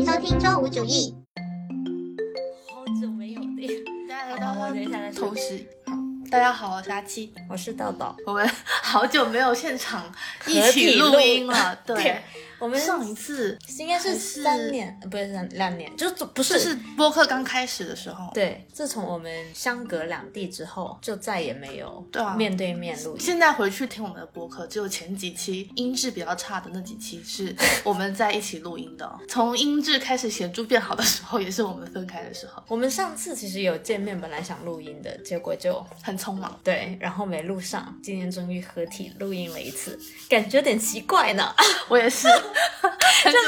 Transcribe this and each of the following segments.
迎收听周五主义。好久没有的，大家好我等一下再说同时，好，大家好，我是阿七，我是豆豆。我们好久没有现场一起录录音了，对，我们上一次应该是三年，呃不是两两年，就是不就是是播客刚开始的时候，对。自从我们相隔两地之后，就再也没有对啊面对面录音。现在回去听我们的播客，只有前几期音质比较差的那几期是 我们在一起录音的。从音质开始显著变好的时候，也是我们分开的时候，我们上次其实有见面，本来想录音的，结果就很匆忙。对，然后没录上。今天终于合体录音了一次，感觉有点奇怪呢。我也是，很久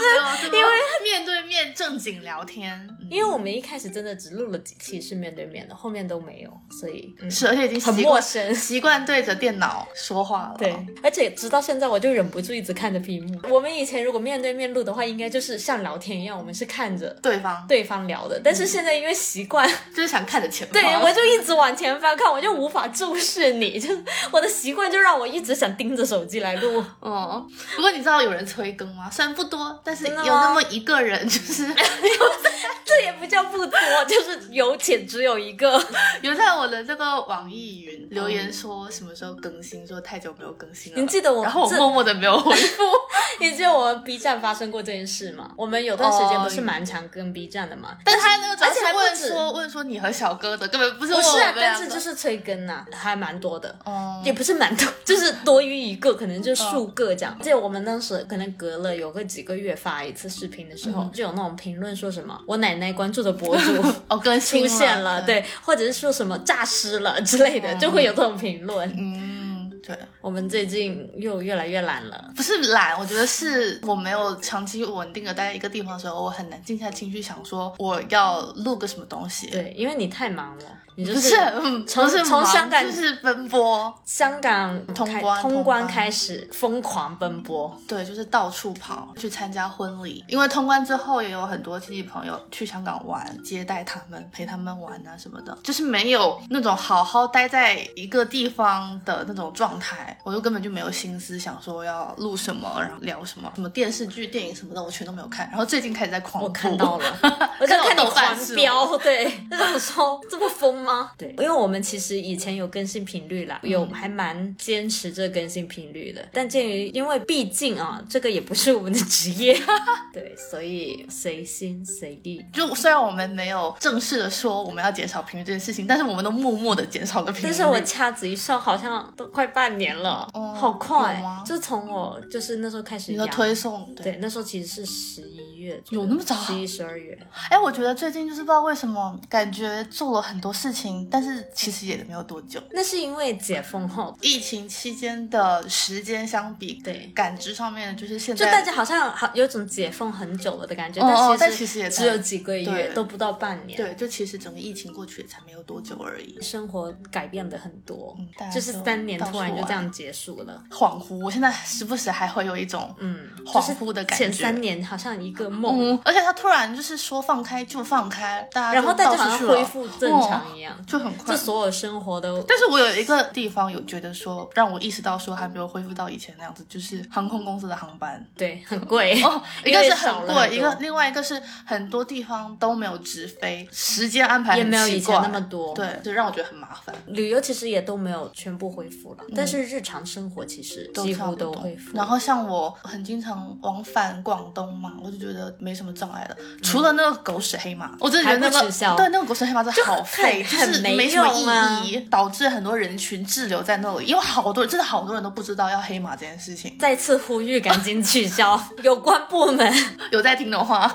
没有因为面对面正经聊天，嗯因为我们一开始真的只录了几期是面对面的，后面都没有，所以、嗯、是而且已经很习惯陌生。习惯对着电脑说话了。对，而且直到现在我就忍不住一直看着屏幕。我们以前如果面对面录的话，应该就是像聊天一样，我们是看着对方对方聊的。但是现在因为习惯，就是想看着前方。对我就一直往前翻看，我就无法注视你，就是我的习惯就让我一直想盯着手机来录。哦，不过你知道有人催更吗？虽然不多，但是有那么一个人，就是 这也不叫不多，就是有且只有一个。有在我的这个网易云留言说什么时候更新，说太久没有更新了。你记得我然后我默默的没有回复。你记得我们 B 站发生过这件事吗？我们有段时间不是蛮常跟 B 站的吗？但他那个而且还问说问说你和小哥的，根本不是不是但是就是催更呐、还蛮多的。哦，也不是蛮多，就是多于一个，可能就数个这样。记得我们当时可能隔了有个几个月发一次视频的时候，就有那种评论说什么我奶奶关注的博主 哦更新出现了，，对，或者是说什么诈尸了之类的，就会有这种评论。嗯，对。我们最近又越来越懒了。不是懒，我觉得是我没有长期稳定的待在一个地方的时候，我很难静下心去想说我要录个什么东西。，对，因为你太忙了，你就不是，嗯，从不是从香港就是奔波，香港通关通关开始疯狂奔波。对，就是到处跑去参加婚礼，因为通关之后也有很多亲戚朋友去香港玩，接待他们，陪他们玩啊什么的，就是没有那种好好待在一个地方的那种状态，我就根本就没有心思想说要录什么，然后聊什么，什么电视剧、电影什么的，我全都没有看。然后最近开始在狂我看到了，我在看到看你豆瓣是吗狂飙，对，就这么说这么疯吗？对，因为我们其实以前有更新频率啦，有还蛮坚持这更新频率的，但鉴于因为毕竟啊，这个也不是我们的职业，对，所以随心随地。就虽然我们没有正式的说我们要减少频率这件事情，但是我们都默默的减少了频率。但是我掐指一算，好像都快半年了，哦好快，就从我就是那时候开始你的推送，对对，那时候其实是十一月，有那么早十一、十二月。哎，我觉得最近就是不知道为什么，感觉做了很多事情，但是其实也没有多久。那是因为解封后，疫情期间的时间相比，对感知上面就是现在就，大家好像好有种解封很久了的感觉，哦哦但其实也只有几个月，都不到半年。对，就其实整个疫情过去也才没有多久而已，生活改变的很多，嗯就是三年突然就这样结束了。恍惚。我现在时不时还会有一种嗯，恍惚的感觉。前三年好像一个梦，嗯，而且他突然就是说放开就放开，大家然后大家恢复正常一样，就很快这。所有生活都但是我有一个地方有觉得说，让我意识到说还没有恢复到以前那样子，就是航空公司的航班。对很贵哦，一个是很贵，一个另外一个是很多地方都没有直飞，时间安排也没有以前那么多。对，就让我觉得很麻烦。旅游其实也都没有全部恢复了，但是日常生活其实几乎都恢复。然后像我很经常往返广东嘛，我就觉得没什么障碍了，除了那个狗屎黑马，我真的觉得那个对那个狗屎黑马真的好废，就很很没是没什么用啊意义，导致很多人群滞留在那里，因为好多人真的好多人都不知道要黑马这件事情。再次呼吁，赶紧取消有关部门。有在听的话，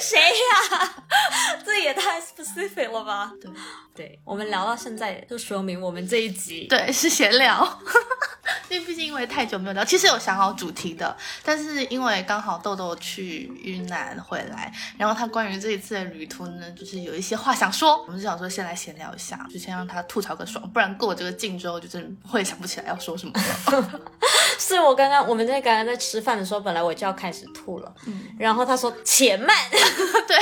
谁呀、这也太 specific 了吧？对对，我们聊到现在，就说明我们这一集对是闲聊。因为毕竟因为太久没有聊，其实有想好主题的，但是因为刚好豆豆去云南回来，然后他关于这一次的旅途呢，就是有一些话想说，我们就想说先来闲聊一下，就先让他吐槽个爽，不然过了这个境之后，就真的会想不起来要说什么了。是我刚刚我们在刚刚在吃饭的时候，本来我就要开始吐了，然后他说且慢，对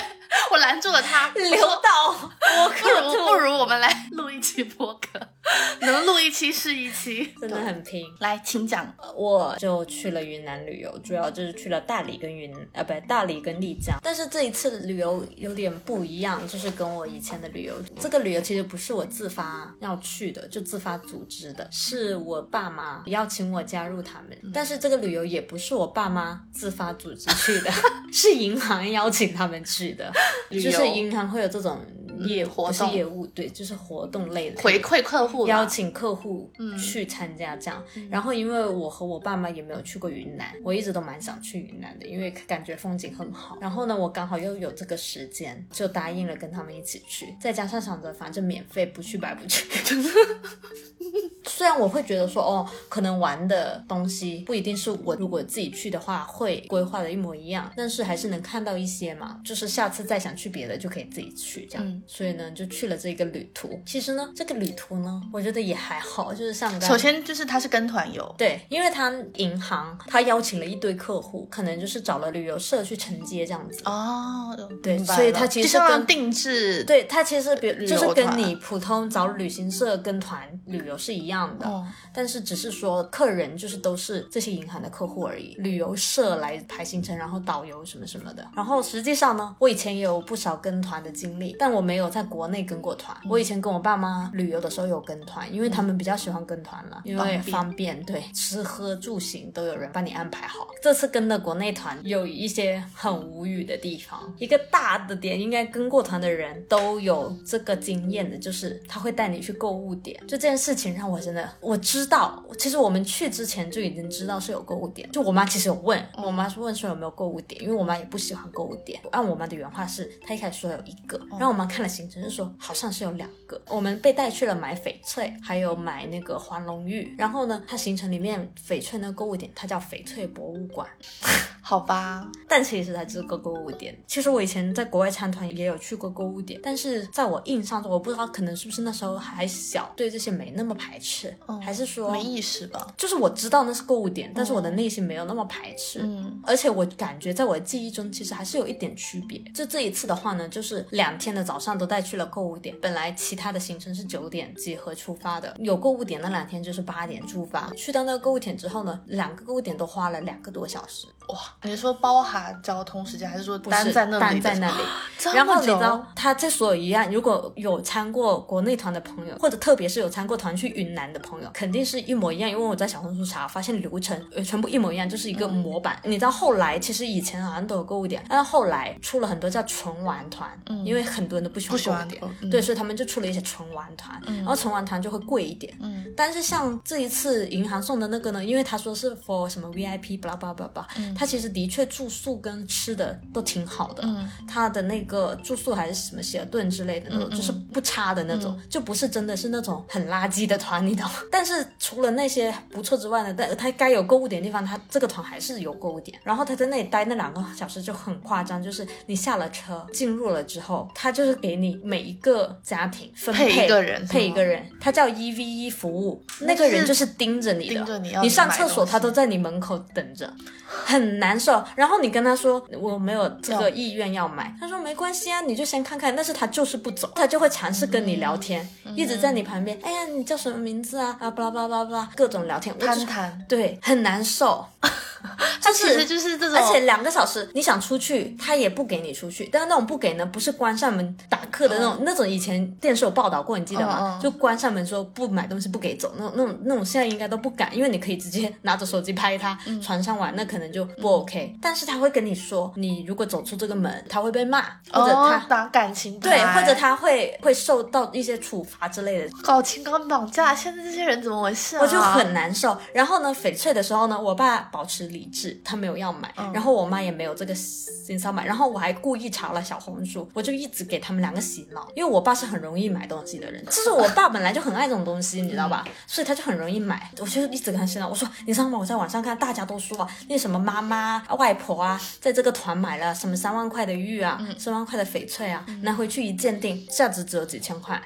我拦住了他，我流说到我不。如不如我们来录一期播客。能录一期是一期，真的很拼。来，请讲。我就去了云南旅游，主要就是去了大理跟云呃，不，大理跟丽江。但是这一次旅游有点不一样，就是跟我以前的旅游，这个旅游其实不是我自发要去的，就自发组织的，是我爸妈邀请我加入他们。但是这个旅游也不是我爸妈自发组织去的，是银行邀请他们去的，就是银行会有这种。业活动业务，对，就是活动类的回馈客户，邀请客户去参加这样。然后因为我和我爸妈也没有去过云南，我一直都蛮想去云南的，因为感觉风景很好。然后呢，我刚好又有这个时间，就答应了跟他们一起去。再加上想着反正免费，不去白不去。虽然我会觉得说，哦，可能玩的东西不一定是我如果自己去的话会规划的一模一样，但是还是能看到一些嘛。就是下次再想去别的就可以自己去这样。所以呢，就去了这个旅途。其实呢，这个旅途呢，我觉得也还好。就是像首先就是他是跟团游，对，因为他银行他邀请了一堆客户，可能就是找了旅游社去承接这样子。哦，对，所以他其实跟定制，对他其实比就是跟你普通找旅行社跟团旅游是一样的，但是只是说客人就是都是这些银行的客户而已，旅游社来排行程，然后导游什么什么的。然后实际上呢，我以前也有不少跟团的经历，但我没。有在国内跟过团，我以前跟我爸妈旅游的时候有跟团，因为他们比较喜欢跟团了，因为方便，对，吃喝住行都有人帮你安排好。这次跟的国内团有一些很无语的地方，一个大的点，应该跟过团的人都有这个经验的，就是他会带你去购物点，就这件事情让我真的我知道，其实我们去之前就已经知道是有购物点，就我妈其实有问我妈是问说有没有购物点，因为我妈也不喜欢购物点，按我妈的原话是，她一开始说有一个，然后我妈看了。行程是说好像是有两个，我们被带去了买翡翠，还有买那个黄龙玉。然后呢，它行程里面翡翠那个购物点，它叫翡翠博物馆。好吧，但其实它只是个购物点。其实我以前在国外参团也有去过购物点，但是在我印象中，我不知道可能是不是那时候还小，对这些没那么排斥，还是说没意识吧？就是我知道那是购物点，但是我的内心没有那么排斥。嗯，而且我感觉在我的记忆中，其实还是有一点区别。就这一次的话呢，就是两天的早上都带去了购物点。本来其他的行程是九点集合出发的，有购物点那两天就是八点出发。去到那个购物点之后呢，两个购物点都花了两个多小时。哇，你说包含交通时间，还是说单在那里？单在那里。然后你知道，他这所有一样，如果有参过国内团的朋友，或者特别是有参过团去云南的朋友，肯定是一模一样。因为我在小红书查，发现流程全部一模一样，就是一个模板。你知道后来其实以前好像都有购物点，但是后来出了很多叫纯玩团，因为很多人都不喜欢购物点，对，所以他们就出了一些纯玩团，然后纯玩团就会贵一点。嗯，但是像这一次银行送的那个呢，因为他说是 for 什么 VIP，巴拉巴拉巴拉，他其实的确住宿跟吃的都挺好的，嗯，他的那个住宿还是什么希尔顿之类的那种，就是不差的那种，就不是真的是那种很垃圾的团，你懂？但是除了那些不错之外呢，但他该有购物点的地方，他这个团还是有购物点。然后他在那里待那两个小时就很夸张，就是你下了车进入了之后，他就是给你每一个家庭分配一个人，配一个人，他叫一 v 一服务，那个人就是盯着你的，你上厕所他都在你门口等着。很难受，然后你跟他说我没有这个意愿要买，他说没关系啊，你就先看看。但是他就是不走，他就会尝试跟你聊天，一直在你旁边。哎呀，你叫什么名字啊？啊，巴拉巴拉巴拉，各种聊天，攀谈，对，很难受。他其实就是这种，而且两个小时你想出去，他也不给你出去。但是那种不给呢，不是关上门打客的那种，那种以前电视有报道过，你记得吗？就关上门说不买东西不给走，那种那种那种现在应该都不敢，因为你可以直接拿着手机拍他船上玩，那可能就不 OK。但是他会跟你说，你如果走出这个门，他会被骂，或者他打感情对，或者他会会受到一些处罚之类的。搞情感绑架，现在这些人怎么回事啊？我就很难受。然后呢，翡翠的时候呢，我爸保持理智。他没有要买，然后我妈也没有这个心思买，然后我还故意查了小红书，我就一直给他们两个洗脑，因为我爸是很容易买东西的人，就是我爸本来就很爱这种东西，你知道吧？所以他就很容易买，我就一直跟他洗脑，我说你知道吗？我在网上看大家都说啊，那什么妈妈、外婆啊，在这个团买了什么三万块的玉啊，三万块的翡翠啊，拿回去一鉴定，价值只有几千块，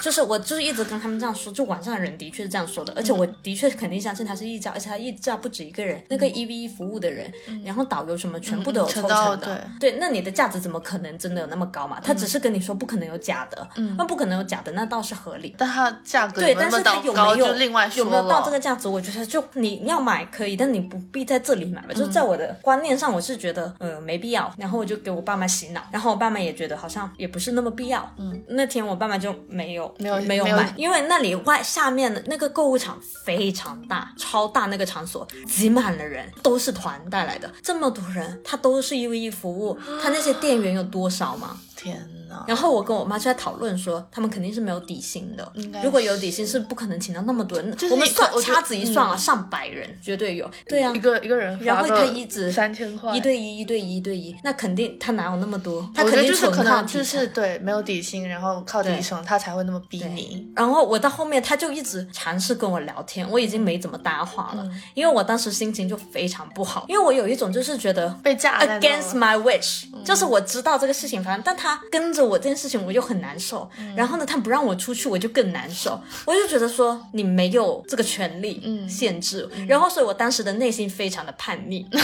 就是我就是一直跟他们这样说，就网上的人的确是这样说的，而且我的确肯定相信他是溢价，而且他溢价不止一个人，那个一 v 一服务的人，然后导游什么全部都有抽成的，对，那你的价值怎么可能真的有那么高嘛？他只是跟你说不可能有假的，那不可能有假的，那倒是合理。但它价格对，但是它有没有另外说有没有到这个价值？我觉得就你要买可以，但你不必在这里买吧。就是在我的观念上，我是觉得呃没必要。然后我就给我爸妈洗脑，然后我爸妈也觉得好像也不是那么必要。嗯，那天我爸妈就没有没有没有没有买，因为那里外下面的那个购物场非常大，超大那个场所挤满了人，都是团带来的，这么多人，他都是一 v 一服务，他那些店员有多少吗？天呐哪！然后我跟我妈就在讨论说，他们肯定是没有底薪的。如果有底薪，是不可能请到那么多人。就是我们算我掐指一算啊，上百人绝对有。对啊一，个一个人然后他一直三千块，一对一，一对一，一对一，那肯定他哪有那么多？他肯定就是可能靠就是对没有底薪，然后靠提成，他才会那么逼你。然后我到后面，他就一直尝试跟我聊天，我已经没怎么搭话了，因为我当时心情就非常不好，因为我有一种就是觉得被架在 against my wish，、就是我知道这个事情反正，但他跟着我这件事情我就很难受。然后呢，他不让我出去，我就更难受。我就觉得说你没有这个权利限制，然后所以我当时的内心非常的叛逆。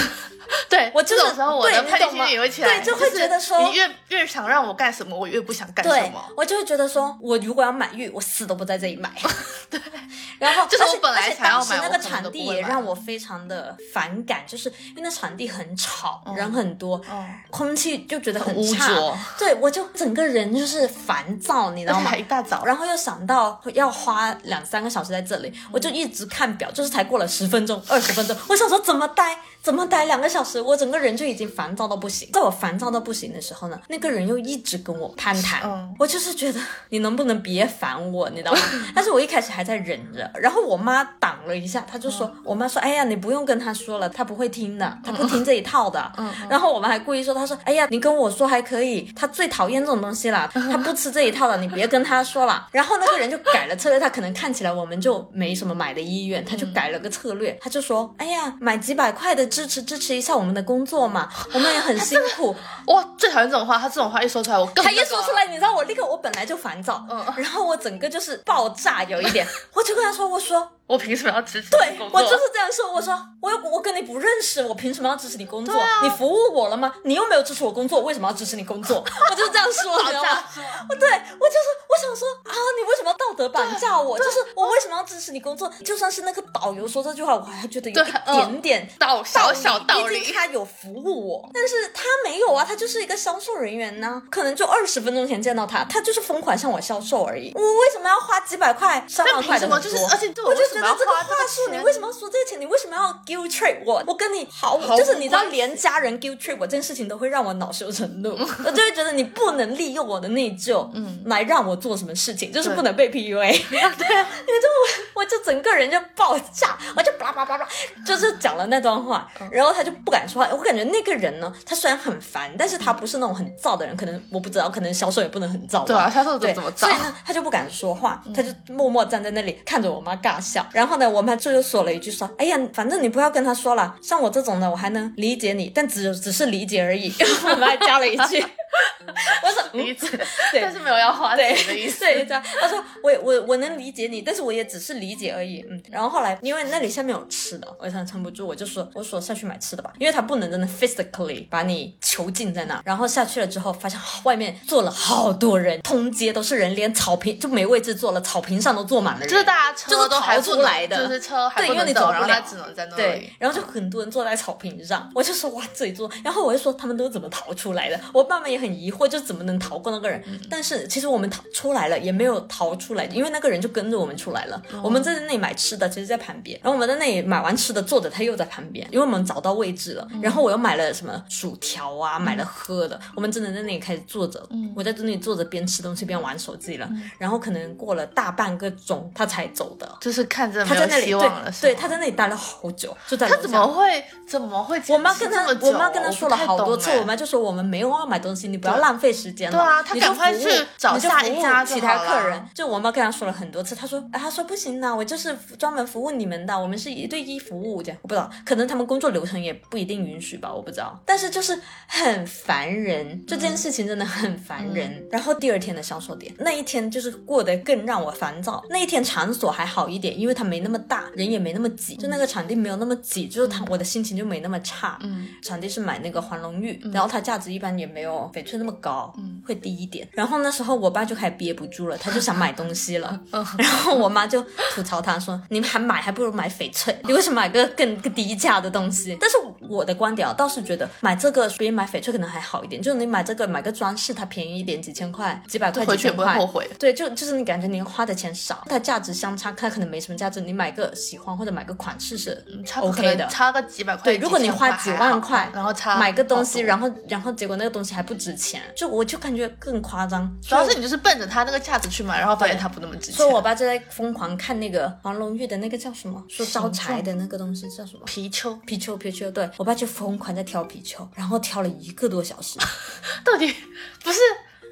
对我就是这种时候，我的叛逆对你懂吗心也会起来，对就会觉得说你越越想让我干什么，我越不想干什么。，我就会觉得说，我如果要买玉，我死都不在这里买。对，然后就是本来当时那个场地也让我非常的反感，就是因为那场地很吵，人很多，嗯空气就觉得很污浊。对，我就整个人就是烦躁，你知道吗？一大早，然后又想到要花两三个小时在这里，我就一直看表，就是才过了十分钟、二十分钟，我想说怎么待，怎么待两个小时，我整个人就已经烦躁到不行。在我烦躁到不行的时候呢，那个人又一直跟我攀谈，嗯。我就是觉得你能不能别烦我，你知道吗？但是我一开始还在忍着，然后我妈挡了一下，她就说，我妈说，哎呀，你不用跟她说了，她不会听的，她不听这一套的。然后我们还故意说，她说，哎呀，你跟我说还可以，她最讨厌这种东西了，她不吃这一套的，你别跟她说了。然后那个人就改了策略，他可能看起来我们就没什么买的意愿，他就改了个策略，他就说，哎呀，买几百块的支持支持一下我们的工作嘛，我们也很辛苦。哇，最讨厌这种话，他这种话一说出来，我更他一说出来，你知道我立刻我本来就烦躁，嗯然后我整个就是爆炸有一点，我就跟他说，我说。我凭什么要支持对我就是这样说，我说我又我跟你不认识，我凭什么要支持你工作？啊你服务我了吗？你又没有支持我工作，我为什么要支持你工作？我就是这样说，你知道吗？我对我就是我想说啊，你为什么要道德绑架我？就是我为什么要支持你工作？就算是那个导游说这句话，我还觉得有一点点道小小道理毕竟他有服务我，但是他没有啊，他就是一个销售人员呢，可能就二十分钟前见到他，他就是疯狂向我销售而已。我为什么要花几百块、上万块什么？就是而且对我我就觉得这个话术，你为什么要说这个钱？你为什么要 guilt trip 我？我跟你毫毫无就是你知道，连家人 guilt trip 我这件事情都会让我恼羞成怒，我就会觉得你不能利用我的内疚，嗯，来让我做什么事情，就是不能被 PUA。对啊，你知道我我就整个人就爆炸，我就叭叭叭叭，就是讲了那段话，然后他就不敢说话。我感觉那个人呢，他虽然很烦，但是他不是那种很燥的人，可能我不知道，可能销售也不能很燥吧。对啊销售怎么燥所以呢，他就不敢说话，他就默默站在那里看着我妈尬笑。然后呢，我妈最后说了一句说：“哎呀，反正你不要跟他说了，像我这种的，我还能理解你，但只只是理解而已。” 我妈还加了一句。我说嗯理解，对但是没有要花对钱的意思。对，这样他说我我我能理解你，但是我也只是理解而已。嗯，然后后来因为那里下面有吃的，我也撑不住，我就说我说下去买吃的吧，因为他不能真的 physically 把你囚禁在那。然后下去了之后，发现外面坐了好多人，通街都是人，连草坪就没位置坐了，草坪上都坐满了人。就是大家车就是都还逃出来的就是车还对因为不能走，你走不了然后他只能在那对。，然后就很多人坐在草坪上，我就说哇这里坐，然后我就说他们都怎么逃出来的？我爸妈也很疑惑，就怎么能逃过那个人？但是其实我们逃出来了，也没有逃出来，因为那个人就跟着我们出来了。我们在那里买吃的，其实在旁边，然后我们在那里买完吃的，坐着他又在旁边，因为我们找到位置了。然后我又买了什么薯条啊，买了喝的，我们真的在那里开始坐着，我在这里坐着边吃东西边玩手机了。然后可能过了大半个钟，他才走的。就是看着他在那里对对，他在那里待了好久，就在他怎么会怎么会？我妈跟他，我妈跟他说了好多次，我妈就说我们没有要买东西，你你不要浪费时间了。对啊他赶快去找下一家其他客人。就我妈跟他说了很多次，他说，哎，他说不行的，我就是专门服务你们的，我们是一对一服务这样。我不知道，可能他们工作流程也不一定允许吧，我不知道。但是就是很烦人，就这件事情真的很烦人。然后第二天的销售点，那一天就是过得更让我烦躁。那一天场所还好一点，因为它没那么大，人也没那么挤，就那个场地没有那么挤，就是他我的心情就没那么差。嗯，场地是买那个黄龙玉，然后它价值一般也没有翡翠那么高，嗯会低一点。然后那时候我爸就开始憋不住了，他就想买东西了，嗯然后我妈就吐槽他说：“你还买还不如买翡翠，你为什么买个更更低价的东西？”但是我的观点啊，倒是觉得买这个比买翡翠可能还好一点，就是你买这个买个装饰，它便宜一点，几千块、几百块、几千块不会后悔。对，就就是你感觉你花的钱少，它价值相差，它可能没什么价值。你买个喜欢或者买个款式是 OK 的。差个几百块。对，如果你花几万块，然后差买个东西，然后然后结果那个东西还不值钱，就我就感觉更夸张。主要是你就是奔着他那个价值去买，然后发现他不那么值钱。所以我爸就在疯狂看那个黄龙玉的那个叫什么，说招财的那个东西叫什么？貔貅貔貅，貔貅，对我爸就疯狂在挑貔貅，然后挑了一个多小时，到底不是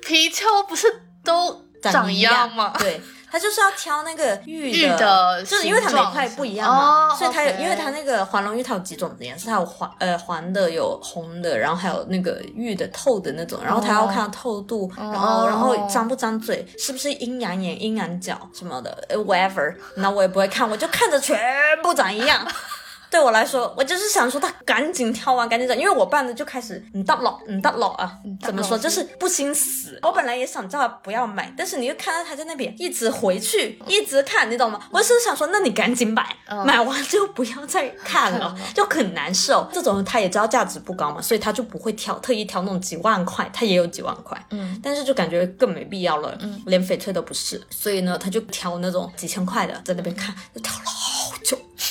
貔貅，不是都长一一样吗？对。他就是要挑那个玉玉的就是因为它每块不一样嘛，哦所以它有因为它那个黄龙玉它有几种颜色，它有黄呃黄的，有红的，然后还有那个玉的透的那种，然后它要看透度，然后然后张不张嘴，是不是阴阳眼、阴阳角什么的呃，whatever，那我也不会看，我就看着全部长一样。对我来说，我就是想说他赶紧挑完，赶紧走，因为我办的就开始你到老，你到老啊，怎么说，就是不心死。我本来也想叫他不要买，但是你又看到他在那边一直回去，一直看，你懂吗？我是想说，那你赶紧买，买完就不要再看了，就很难受。这种他也知道价值不高嘛，所以他就不会挑，特意挑那种几万块，他也有几万块，嗯，但是就感觉更没必要了，嗯，连翡翠都不是，所以呢，他就挑那种几千块的，在那边看，就挑了。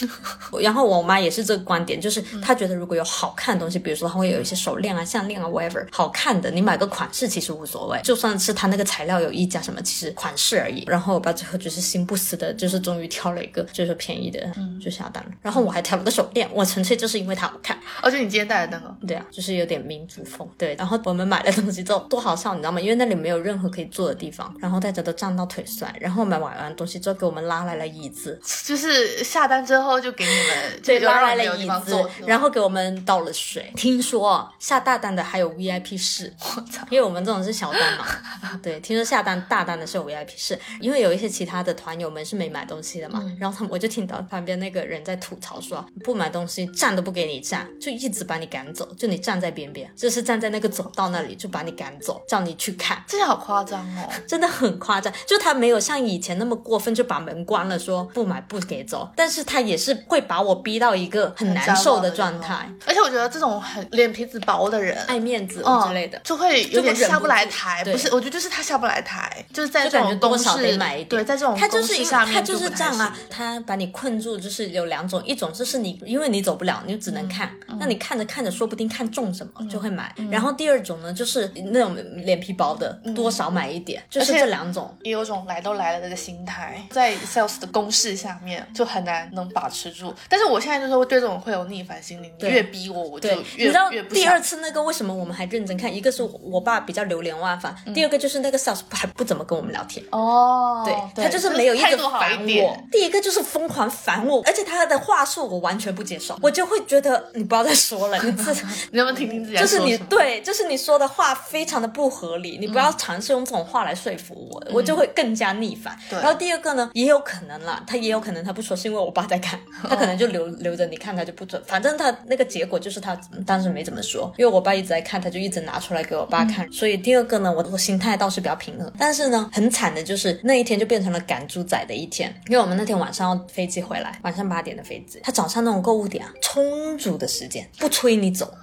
然后我妈也是这个观点，就是她觉得如果有好看的东西，比如说她会有一些手链啊、项链啊，whatever，好看的，你买个款式其实无所谓，就算是它那个材料有溢价什么，其实款式而已。然后我爸最后就是心不死的，就是终于挑了一个就是便宜的，就下单了。然后我还挑了个手链，我纯粹就是因为它好看。而且你今天戴的那个，对啊，就是有点民族风。对，然后我们买了东西之后多好笑，你知道吗？因为那里没有任何可以坐的地方，然后大家都站到腿酸。然后我们买完东西之后，给我们拉来了椅子，就是下单之后就给你们，对，就拉来了椅子然后给我们倒了水。听说啊下大单的还有 VIP 室，我操，因为我们这种是小单嘛。对，听说下单大单的是有 VIP 室，因为有一些其他的团友们是没买东西的嘛。嗯然后他们我就听到旁边那个人在吐槽说，不买东西站都不给你站，就一直把你赶走，就你站在边边，就是站在那个走道那里就把你赶走，叫你去看。这好夸张哦。真的很夸张，就他没有像以前那么过分，就把门关了，说不买不给走。但是他也是会把我逼到一个很难受的状态，而且我觉得这种很脸皮子薄的人，爱面子嗯之类的。就会有点下不来台。对不是，我觉得就是他下不来台，就是在这种多少得式买一点，对，在这种他就是因他就是这样啊，他把你困住，就是有两种，一种就是你因为你走不了，你就只嗯能看，那你看着看着，说不定看中什么就会买。然后第二种呢，就是那种脸皮薄的，多少买一点，就是这两种。也有种来都来了的这个心态，在 sales 的公式下面就很难能把持住。但是我现在就是会对这种会有逆反心理，你对越逼我，我就越，你知道越不第二次那个为什么我们还认真看？一个是我爸比较流连忘返，第二个就是那个 sales 还不怎么跟我们聊天。哦，对他就是没有一直态度好烦我，第一个就是疯狂烦我，而且他的话术我完全不接受，我就会觉得你不要再说了，你自 你能不能听听自己就是？你对，就是你说的话非常的不合理，你不要尝试用这种话来说服我，我就会更加逆反。对然后第二个呢，也有可能啦，他也有可能他不说是因为我爸在看，他可能就留留着你看，他就不准。反正他那个结果就是他当时没怎么说，因为我爸一直在看，他就一直拿出来给我爸看。所以第二个呢，我我心态倒是比较平和，但是呢，很惨的就是那一天就变成了赶猪仔的一天，因为我们那天晚上要飞机回来，晚上八点的飞机，他早上那种购物点啊，充足的时间不催你走，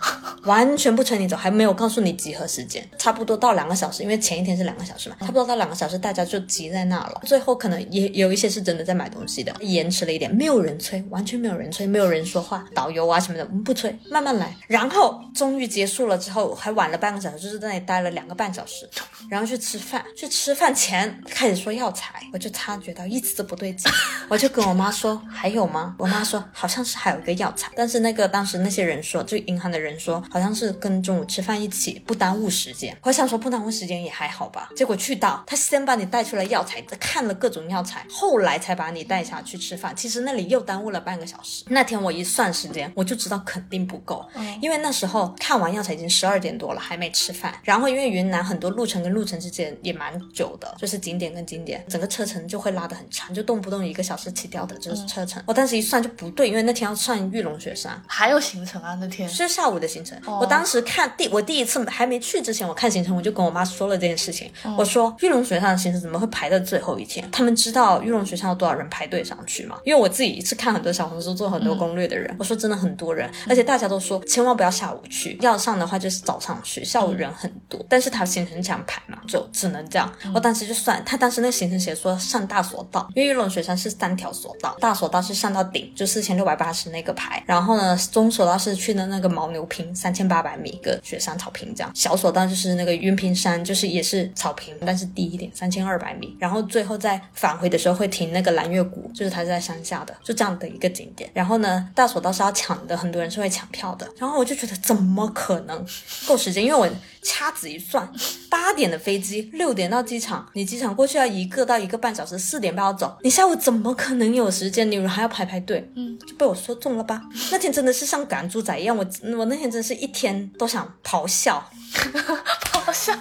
完全不催你走，还没有告诉你集合时间，差不多到两个小时，因为前一天是两个小时嘛，差不多到两个小时，大家就挤在那了。最后可能也有一些是真的在买东西的，延迟了一点，没有人催，完全没有人催，没有人说话，导游啊什么的，我们不催，慢慢来。然后终于结束了之后，还晚了半个小时，就是在那里待了两个半小时，然后去吃饭。去吃饭前开始说药材，我就察觉到一丝不对劲，我就跟我妈说还有吗？我妈说好像是还有一个药材，但是那个当时那些人说，就银行的人说好像是跟中午吃饭一起，不耽误时间。我想说不耽误时间也还好吧，结果去到他先把你带出来药材，看了各种药材，后来才把你带下去吃饭。其实那里又耽误了半个小时。那天我一算时间，我就知道肯定不够，因为那时候看完药材已经十二点多了，还没吃饭。然后因为云南很多路程跟路程之间也蛮久的，就是景点跟景点，整个车程就会拉得很长，就动不动一个小时起跳的就是车程。我当时一算就不对，因为那天要上玉龙雪山，还有行程啊那天。是下午的行程。我当时看第我第一次还没去之前，我看行程，我就跟我妈说了这件事情。我说玉龙雪山的行程怎么会排到最后一天？他们知道玉龙雪山有多少人排队上去吗？因为我自己是看很多小红书做很多攻略的人，我说真的很多人，而且大家都说千万不要下午去，要上的话就是早上去，下午人很多。但是他行程这样排嘛，就只能这样。我当时就算他当时那个行程写说上大索道，因为玉龙雪山是三条索道，大索道是上到顶，就四千六百八十那个排，然后呢中索道是去的那个牦牛坪三千八百米一个雪山草坪这样，小索道就是那个云平山，就是也是草坪，但是低一点三千二百米，然后最后再返回的时候会停那个蓝月谷，就是它是在山下的，就这样的一个景点。然后呢大索道是要抢的，很多人是会抢票的，然后我就觉得怎么可能够时间，因为我。掐指一算，八点的飞机，六点到机场，你机场过去要一个到一个半小时，四点半要走，你下午怎么可能有时间？你还要排排队，嗯，就被我说中了吧？那天真的是像赶猪仔一样，我我那天真是一天都想咆哮，咆哮，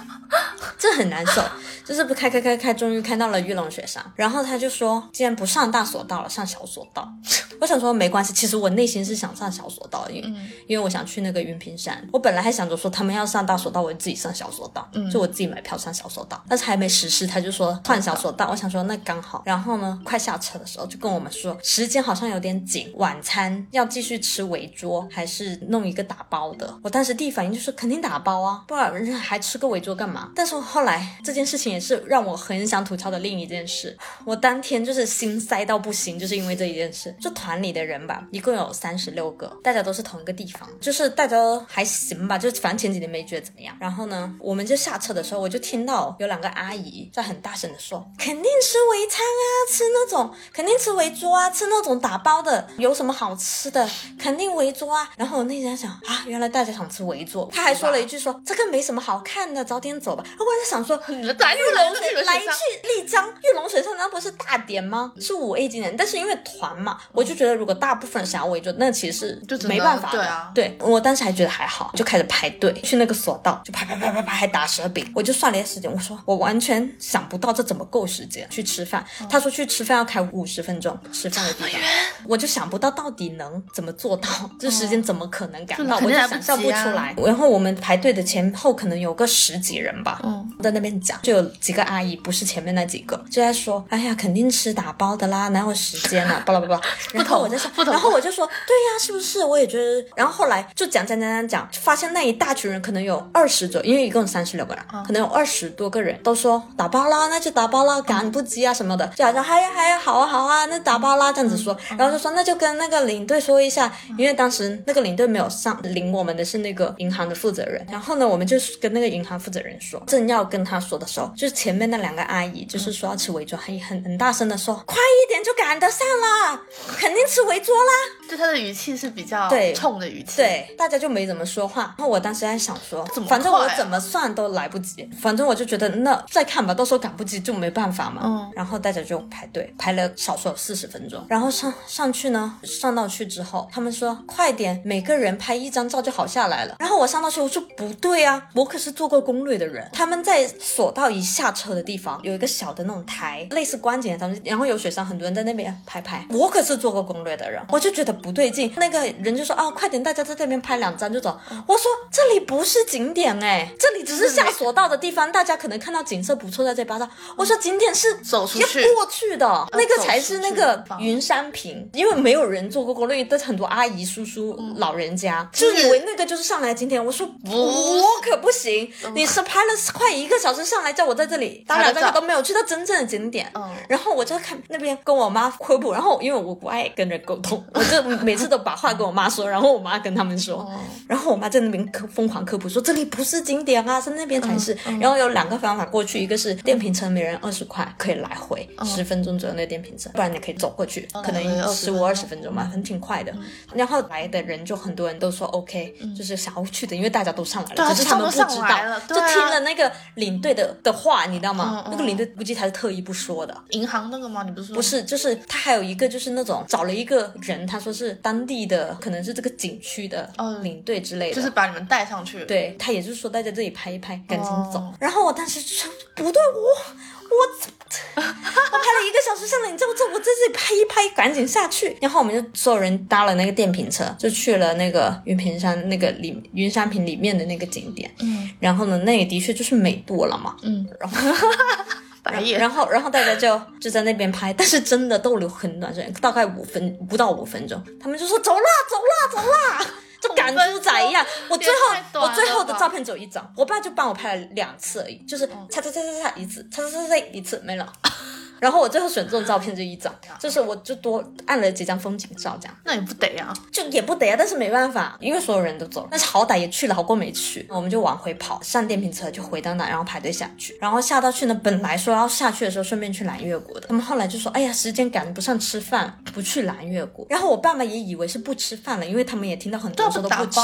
这很难受。就是不开开开开，终于开到了玉龙雪山，然后他就说，既然不上大索道了，上小索道。我想说没关系，其实我内心是想上小索道，因为因为我想去那个云平山。我本来还想着说他们要上大索道，我就自己上小索道，就我自己买票上小索道。但是还没实施，他就说换小索道。我想说那刚好。然后呢，快下车的时候就跟我们说时间好像有点紧，晚餐要继续吃围桌还是弄一个打包的？我当时第一反应就是肯定打包啊，不然还吃个围桌干嘛？但是后来这件事情也是让我很想吐槽的另一件事。我当天就是心塞到不行，就是因为这一件事，就团。里的人吧，一共有三十六个，大家都是同一个地方，就是大家都还行吧，就反正前几天没觉得怎么样。然后呢，我们就下车的时候，我就听到有两个阿姨在很大声的说：“肯定吃围餐啊，吃那种肯定吃围桌啊，吃那种打包的，有什么好吃的？肯定围桌啊。”然后我那天想啊，原来大家想吃围桌。他还说了一句说：“这个没什么好看的，早点走吧。”我在想说，来玉龙水来去丽江玉龙水上那不是大点吗？是五 A 景点，但是因为团嘛，我就觉得如果大部分想要围住，那其实就没办法对啊，对我当时还觉得还好，就开始排队去那个索道，就排排排排排，还打蛇饼。我就算了一下时间，我说我完全想不到这怎么够时间去吃饭。他说去吃饭要开五十分钟，吃饭的地方，我就想不到到底能怎么做到，这时间怎么可能赶到？我就想象不出来。然后我们排队的前后可能有个十几人吧，嗯，在那边讲，就有几个阿姨，不是前面那几个，就在说，哎呀，肯定吃打包的啦，哪有时间啊，巴拉巴拉。然后我就说。然后我就说，对呀，是不是？我也觉得。然后后来就讲讲讲讲讲，发现那一大群人可能有二十左右，因为一共三十六个人，可能有二十多个人都说打包啦，那就打包啦，赶不及啊什么的，就好像还还好啊好啊，那打包啦这样子说。然后就说那就跟那个领队说一下，因为当时那个领队没有上，领我们的是那个银行的负责人。然后呢，我们就跟那个银行负责人说，正要跟他说的时候，就是前面那两个阿姨就是说要吃围桌，还很很大声的说，快一点就赶得上了，肯定吃围桌。啦，就他的语气是比较对冲的语气，对，大家就没怎么说话。然后我当时在想说，怎么，反正我怎么算都来不及，反正我就觉得那再看吧，到时候赶不及就没办法嘛。嗯，然后大家就排队排了少说有四十分钟，然后上上去呢，上到去之后，他们说快点，每个人拍一张照就好下来了。然后我上到去，我说不对啊，我可是做过攻略的人。他们在索道一下车的地方有一个小的那种台，类似观景台，然后有雪山，很多人在那边拍拍。我可是做过攻略的人。我就觉得不对劲，那个人就说啊，快点，大家在这边拍两张就走。我说这里不是景点哎，这里只是下索道的地方，大家可能看到景色不错，在这拍照。我说景点是走出去过去的，那个才是那个云山坪，因为没有人做过攻略，但是很多阿姨叔叔老人家就以为那个就是上来景点。我说不，我可不行，你是拍了快一个小时上来叫我在这里，当然大家都没有去到真正的景点。嗯，然后我就看那边跟我妈科普，然后因为我不爱跟人沟通，我就每次都把话跟我妈说，然后我妈跟他们说，哦。然后我妈在那边科疯狂科普说这里不是景点啊，是那边才是。然后有两个方法过去，一个是电瓶车，每人二十块可以来回十、分钟左右那电瓶车，不然你可以走过去，可能十五二十分钟吧，很挺快的。然后来的人就很多人都说 OK，、就是想要去的，因为大家都上来了，只是他们不知道就听了那个领队的的话，你知道吗？嗯嗯那个领队估计他是特意不说的。银行那个吗？你不是说不是，就是他还有一个就是那种找了一个人，他说是当地的，可能是这个景区的哦领队之类的，就是把你们带上去？，对他也就是说大家这里拍一拍，赶紧走。哦然后我当时就说不对，我我我拍了一个小时下来，你知道这我在这里拍一拍，赶紧下去。然后我们就所有人搭了那个电瓶车，就去了那个云平山那个里云山坪里面的那个景点。嗯然后呢，那也的确就是美多了嘛。嗯，然后 白眼。然后，然后大家就就在那边拍，但是真的逗留很短时间，大概五分不到五分钟，他们就说走啦，走啦，走啦，就赶猪仔一样。我最后我最后的照片只有一张，我爸就帮我拍了两次而已，就是擦擦擦擦擦一次，擦擦擦擦一次没了。然后我最后选中照片就一张，就是我就多按了几张风景照，这样。那也不得呀、就也不得啊，但是没办法，因为所有人都走了，但是好歹也去了，好过没去，我们就往回跑，上电瓶车就回到那，然后排队下去，然后下到去呢，本来说要下去的时候顺便去蓝月谷的，他们后来就说，哎呀，时间赶不上吃饭，不去蓝月谷。然后我爸妈也以为是不吃饭了，因为他们也听到很多人说都不吃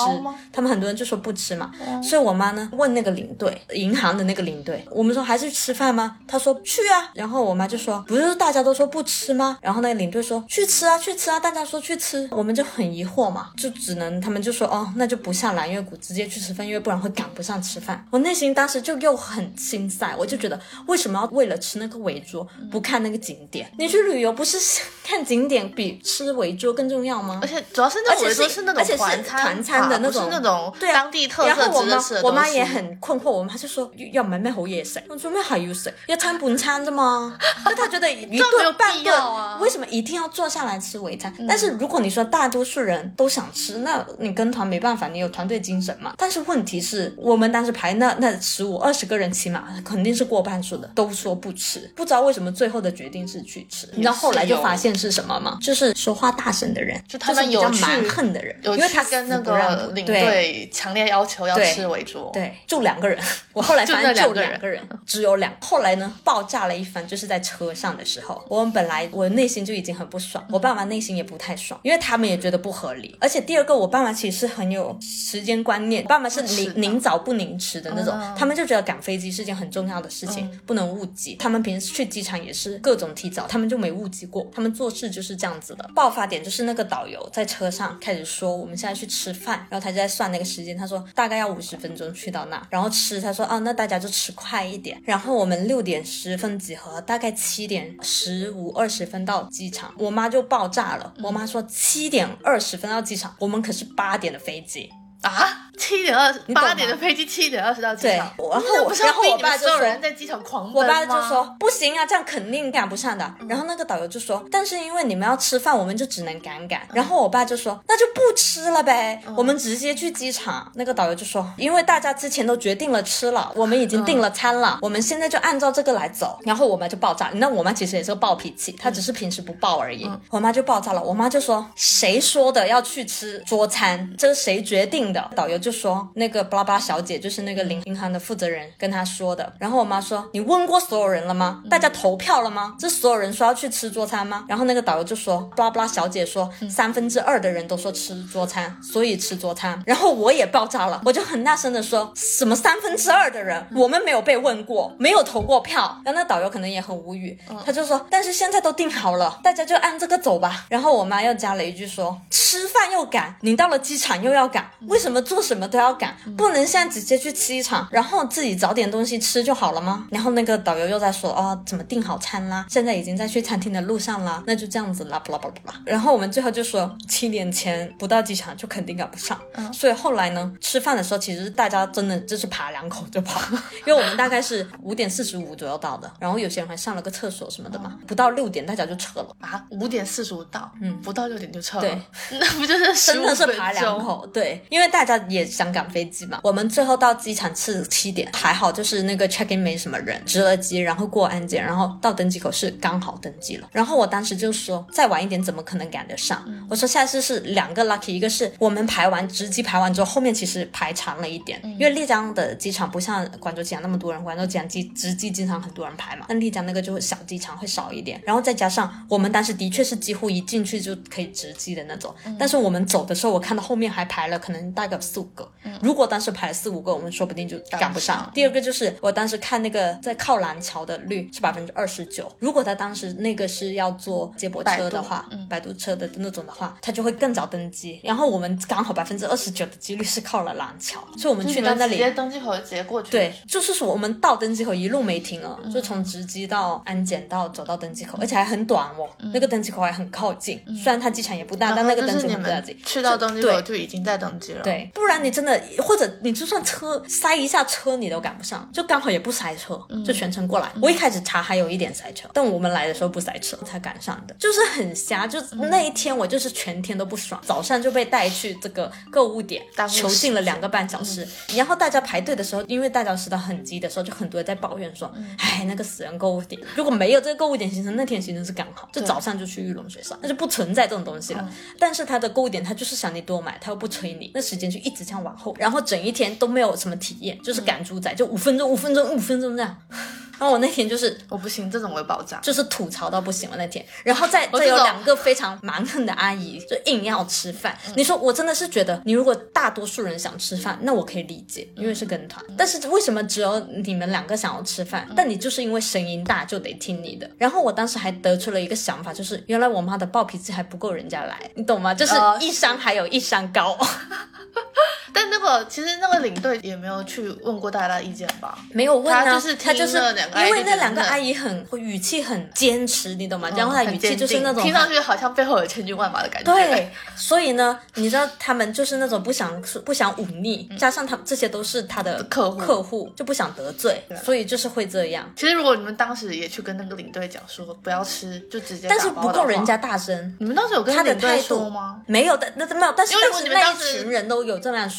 他们很多人就说不吃嘛，所以我妈呢问那个领队，银行的那个领队，我们说还是吃饭吗？他说去啊，然后我妈就说不是大家都说不吃吗？然后那个领队说去吃啊，去吃啊，大家说去吃，我们就很疑惑嘛，就只能他们就说哦，那就不下蓝月谷，直接去吃饭，因为不然会赶不上吃饭。我内心当时就又很心塞，我就觉得为什么要为了吃那个围桌不看那个景点？你去旅游不是看景点比吃围桌更重要吗而？且主要是那种而且是围桌是那种而且是团餐团餐的那种是那种对啊当地特色然后我妈我妈也很困惑，我妈就说要买咩好嘢食，我做咩还有食，要餐半餐的吗？就她觉得一顿半顿，要啊为什么一定要坐下来吃围餐？但是如果你说大多数人都想吃，那你跟团没办法，你有团队精神嘛。但是问题是我们当时排那那十五二十个人，起码肯定是过半数的都说不吃，不知道为什么最后的决定是去吃。你知道后来就发现是什么吗？就是说话大声的人，就他们是比较有去蛮横的人，因为他跟那个对队强烈要求要吃围桌，对，就两个人。我后来发现就两个人，只有两。后来呢，爆炸了一番，就是在车上的时候，我们本来我内心就已经很不爽，我爸妈内心也不太爽，因为他们也觉得不合理。而且第二个，我爸妈其实是很有时间观念，我爸妈是宁宁早不宁迟的那种，嗯他们就觉得赶飞机是件很重要的事情，不能误机。他们平时去机场也是各种提早，他们就没误机过，他们做事就是这样子的。爆发点就是那个导游在车上开始说我们现在去吃饭，然后他就在算那个时间，他说大概要五十分钟去到那，然后吃，他说啊那大家就吃快一点，然后我们六点十分集合，大概七七点十五二十分到机场，我妈就爆炸了，我妈说七点二十分到机场，我们可是八点的飞机。啊，七点二十八点的飞机，七点二十到机场，对然后那不是要然后我爸就人在机场狂奔我爸就说不行啊，这样肯定赶不上的。然后那个导游就说，但是因为你们要吃饭，我们就只能赶赶。然后我爸就说，那就不吃了呗，我们直接去机场。那个导游就说，因为大家之前都决定了吃了，我们已经订了餐了，我们现在就按照这个来走。然后我妈就爆炸，那我妈其实也是个暴脾气，她只是平时不爆而已。我妈就爆炸了，我妈就说，谁说的要去吃桌餐？这是谁决定的？导游就说。那个巴拉巴拉小姐就是那个银银行的负责人跟她说的，然后我妈说：“你问过所有人了吗？大家投票了吗？这所有人说要去吃桌餐吗？”然后那个导游就说：“巴拉巴拉小姐说，三分之二的人都说吃桌餐，所以吃桌餐。”然后我也爆炸了，我就很大声的说：“什么三分之二的人？我们没有被问过，没有投过票。”然后那导游可能也很无语，他就说：“但是现在都定好了，大家就按这个走吧。”然后我妈又加了一句说：“吃饭又赶，你到了机场又要赶，为什么做什么都要赶？不能现在直接去机场，然后自己找点东西吃就好了吗？”然后那个导游又在说：“哦，怎么订好餐啦？现在已经在去餐厅的路上啦，那就这样子啦，巴拉巴拉巴拉。”然后我们最后就说七点前不到机场就肯定赶不上，嗯所以后来呢，吃饭的时候其实大家真的就是扒两口就跑，因为我们大概是五点四十五左右到的，然后有些人还上了个厕所什么的嘛，不到六点大家就撤了。啊，五点四十五到，嗯，不到六点就撤了，对，那不就是真的是15爬？两口，对，因为大家也香港飞机嘛。我们最后到机场是七点，还好就是那个 check in 没什么人，值了机，然后过安检，然后到登机口是刚好登机了。然后我当时就说，再晚一点怎么可能赶得上？我说下次是两个 lucky，一个是我们排完值机排完之后，后面其实排长了一点，因为丽江的机场不像广州机场那么多人，广州机场机值机经常很多人排嘛，那丽江那个就会小机场会少一点。然后再加上我们当时的确是几乎一进去就可以值机的那种，但是我们走的时候，我看到后面还排了可能大概四五个。如果当时排了四五个，我们说不定就赶不上。第二个就是我当时看那个在靠廊桥的率是百分之二十九，如果他当时那个是要坐接驳车的话，摆渡车的那种的话，他就会更早登机。然后我们刚好百分之二十九的几率是靠了廊桥，所以我们去到那里直接登机口直接过去。对，就是说我们到登机口一路没停哦，就从值机到安检到走到登机口，而且还很短哦，那个登机口还很靠近。虽然它机场也不大，但那个登机口不大。去到登机口就已经在登机了。对，不然你真的或者你就算车塞一下车你都赶不上，就刚好也不塞车，就全程过来。我一开始查还有一点塞车，但我们来的时候不塞车才赶上的，就是很瞎。就那一天我就是全天都不爽，早上就被带去这个购物点囚禁了两个半小时，然后大家排队的时候，因为大家知道很急的时候，就很多人在抱怨说，哎，那个死人购物点，如果没有这个购物点行程，那天行程是刚好，就早上就去玉龙水上，那就不存在这种东西了。但是他的购物点，他就是想你多买，他又不催你，那时间就一直这样往后，然后整一天都没有什么体验，就是赶猪仔，就五分钟、五分钟、五分钟这样。然后我那天就是我不行，这种我会爆炸，就是吐槽到不行了那天。然后再再有两个非常蛮横的阿姨，就硬要吃饭。你说我真的是觉得，你如果大多数人想吃饭，那我可以理解，因为是跟团。但是为什么只有你们两个想要吃饭？但你就是因为声音大就得听你的。然后我当时还得出了一个想法，就是原来我妈的暴脾气还不够人家来，你懂吗？就是一山还有一山高。但那个其实那个领队也没有去问过大家的意见吧？没有问啊，他就是他就是因为那两个阿姨姨很语气很坚持，你懂吗？然后她语气就是那种听上去好像背后有千军万马的感觉。对，所以呢，你知道他们就是那种不想不想忤逆，加上他这些都是他的客户客户就不想得罪，所以就是会这样。其实如果你们当时也去跟那个领队讲说不要吃，就直接但是不够人家大声。你们当时有跟他的领队说吗？没有的，那没有。但是因为如果你们那当时一群人都有这样说。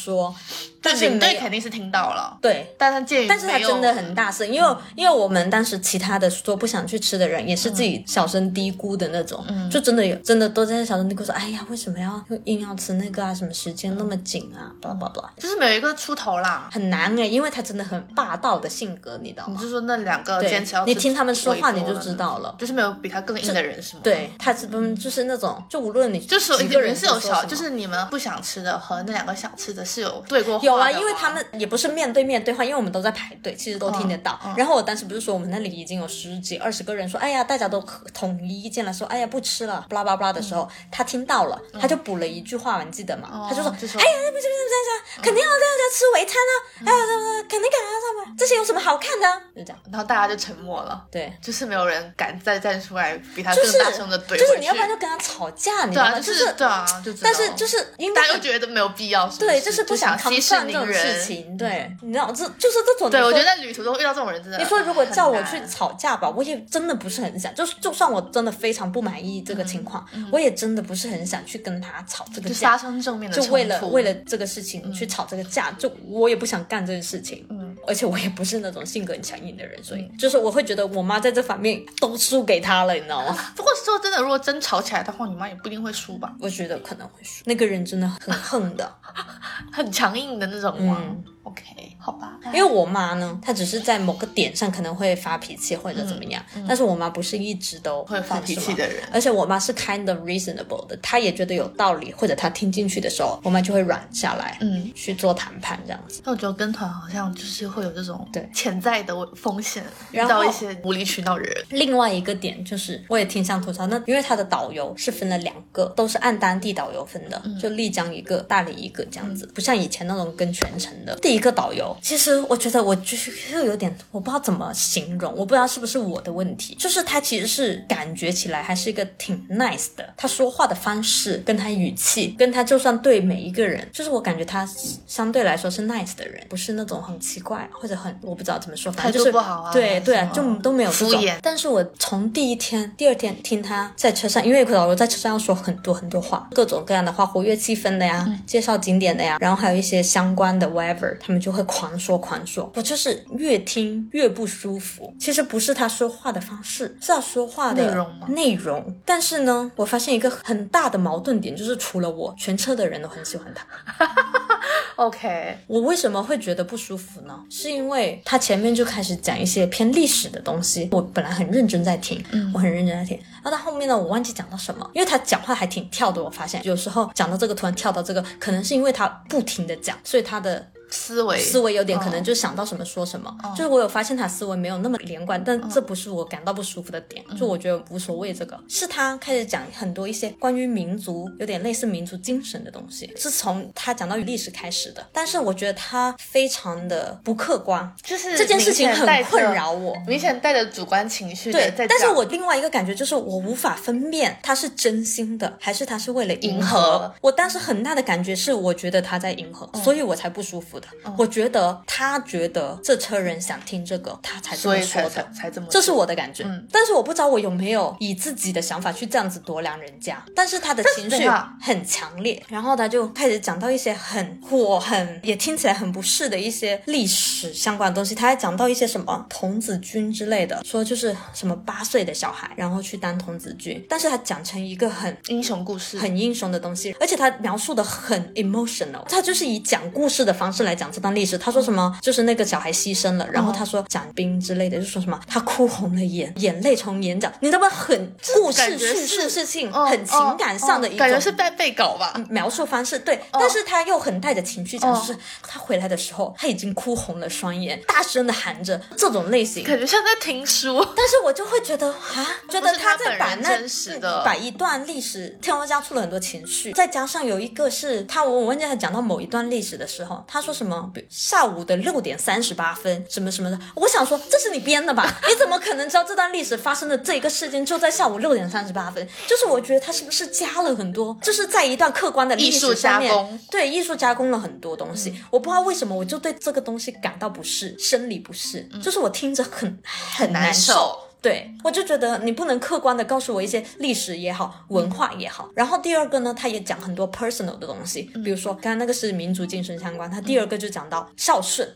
但领队是没有肯定是听到了，对，但他鉴于但是他真的很大声，因为因为我们当时其他的说不想去吃的人，也是自己小声嘀咕的那种，嗯就真的有真的都在小声嘀咕说，哎呀，为什么要硬要吃那个啊？什么时间那么紧啊？巴拉巴拉，就是没有一个出头啦。很难哎，因为他真的很霸道的性格，你知道吗？你就说那两个坚持要，你听他们说话你就知道了。就是没有比他更硬的人是吗？，对，他是嗯就是那种，就无论你就是一个人是有小，就是你们不想吃的和那两个想吃的是有对过话有啊，因为他们也不是面对面对话，因为我们都在排队，其实都听得到。嗯然后我当时不是说我们那里已经有十几、二十个人说，哎呀，大家都统一意见了，说，哎呀，不吃了，巴拉巴拉的时候，他听到了，他就补了一句话，你记得吗？他就说，哎呀，那不是不是不是，肯定要大家吃围餐啊，哎呀，这这肯定赶得上嘛，这些有什么好看的啊？就这样，然后大家就沉默了，对。就是没有人敢再站出来比他就是更大声的怼。就是你要不然就跟他吵架，你知道吗？就是对啊，就知道但是就是因为大家又觉得没有必要，是不对，就是不想息事想这种事。情，对，你知道这就是这种。对，我觉得在旅途中遇到这种人真的。你说如果叫我去吵架吧，我也真的不是很想，就是就算我真的非常不满意这个情况，我也真的不是很想去跟他吵这个就发架，生正面的就为了冲突为了这个事情去吵这个架，就我也不想干这个事情，嗯，而且我也不是那种性格很强硬的人，所以就是我会觉得我妈在这方面都输给他了，你知道吗？不过说真的，如果真吵起来的话，你妈也不一定会输吧？我觉得可能会输，那个人真的很横的，很强硬的那种吗、嗯 o k 好吧。因为我妈呢，她只是在某个点上可能会发脾气或者怎么样，但是我妈不是一直都会发脾气的人而且我妈是 kind of reasonable 的，她也觉得有道理，或者她听进去的时候，我妈就会软下来，嗯，去做谈判这样子。那我觉得跟团好像就是会有这种对潜在的风险，遇到一些无理取闹的人。另外一个点就是，我也挺想吐槽，那因为他的导游是分了两个，都是按当地导游分的，就丽江一个，大理一个这样子，不像以前那种跟全程的。第一个导游，其实我觉得我就是又有点我不知道怎么形容，我不知道是不是我的问题，就是他其实是感觉起来还是一个挺 nice 的，他说话的方式跟他语气，跟他就算对每一个人，就是我感觉他相对来说是 nice 的人，不是那种很奇怪或者很我不知道怎么说，反正就是不好啊对对啊，就都没有敷衍。但是我从第一天、第二天听他在车上，因为导游在车上要说很多很多话，各种各样的话，活跃气氛的呀，介绍景点的呀，然后还有一些相关的 whatever，他们就会狂说狂说。我就是越听越不舒服。其实不是他说话的方式，是他说话的内容吗内容。但是呢，我发现一个很大的矛盾点，就是除了我，全车的人都很喜欢他。OK，我为什么会觉得不舒服呢？是因为他前面就开始讲一些偏历史的东西，我本来很认真在听，嗯我很认真在听，然后到后面呢，我忘记讲到什么，因为他讲话还挺跳的，我发现有时候讲到这个突然跳到这个，可能是因为他不停的讲，所以他的思维。思维有点可能哦就想到什么说什么，就是我有发现他思维没有那么连贯，但这不是我感到不舒服的点，就我觉得无所谓。这个。是他开始讲很多一些关于民族，有点类似民族精神的东西，是从他讲到历史开始的，但是我觉得他非常的不客观，就是这件事情很困扰我。明显带着主观情绪的对。但是我另外一个感觉就是，我无法分辨他是真心的，还是他是为了迎迎合我当时很大的感觉是，我觉得他在迎合，嗯。所以我才不舒服的。我觉得他觉得这车人想听这个，他才这所以才么说的。才才这么，这是我的感觉，嗯。但是我不知道我有没有以自己的想法去这样子度量人家，但是他的情绪很强烈，然后他就开始讲到一些很火很也听起来很不适的一些历史相关的东西，他还讲到一些什么童子军之类的，说就是什么八岁的小孩然后去当童子军，但是他讲成一个很英雄故事，很英雄的东西，而且他描述的很 emotional，他就是以讲故事的方式来讲这段历史。他说什么，就是那个小孩牺牲了，然后他说讲兵之类的，就说什么他哭红了眼，眼泪从眼角，你知道吗？很故事叙述事情，哦很情感上的感觉是在背稿吧？描述方式对，但是他又很带着情绪讲，就是他回来的时候，他已经哭红了双眼，大声的喊着这种类型，感觉像在听书。但是我就会觉得啊，觉得他在把那本人真实的把一段历史添加出了很多情绪，再加上有一个是他，我我忘记他讲到某一段历史的时候，他说什么比如下午的六点三十八分什么什么的，我想说这是你编的吧？你怎么可能知道这段历史发生的这一个事件就在下午六点三十八分？就是我觉得他是不是加了很多，就是在一段客观的历史上面加工，对艺术加工了很多东西，我不知道为什么我就对这个东西感到不适，生理不适，就是我听着很很难难受。受对，我就觉得你不能客观的告诉我一些历史也好，文化也好。然后第二个呢，他也讲很多 personal 的东西，比如说刚刚那个是民族精神相关，他第二个就讲到孝顺，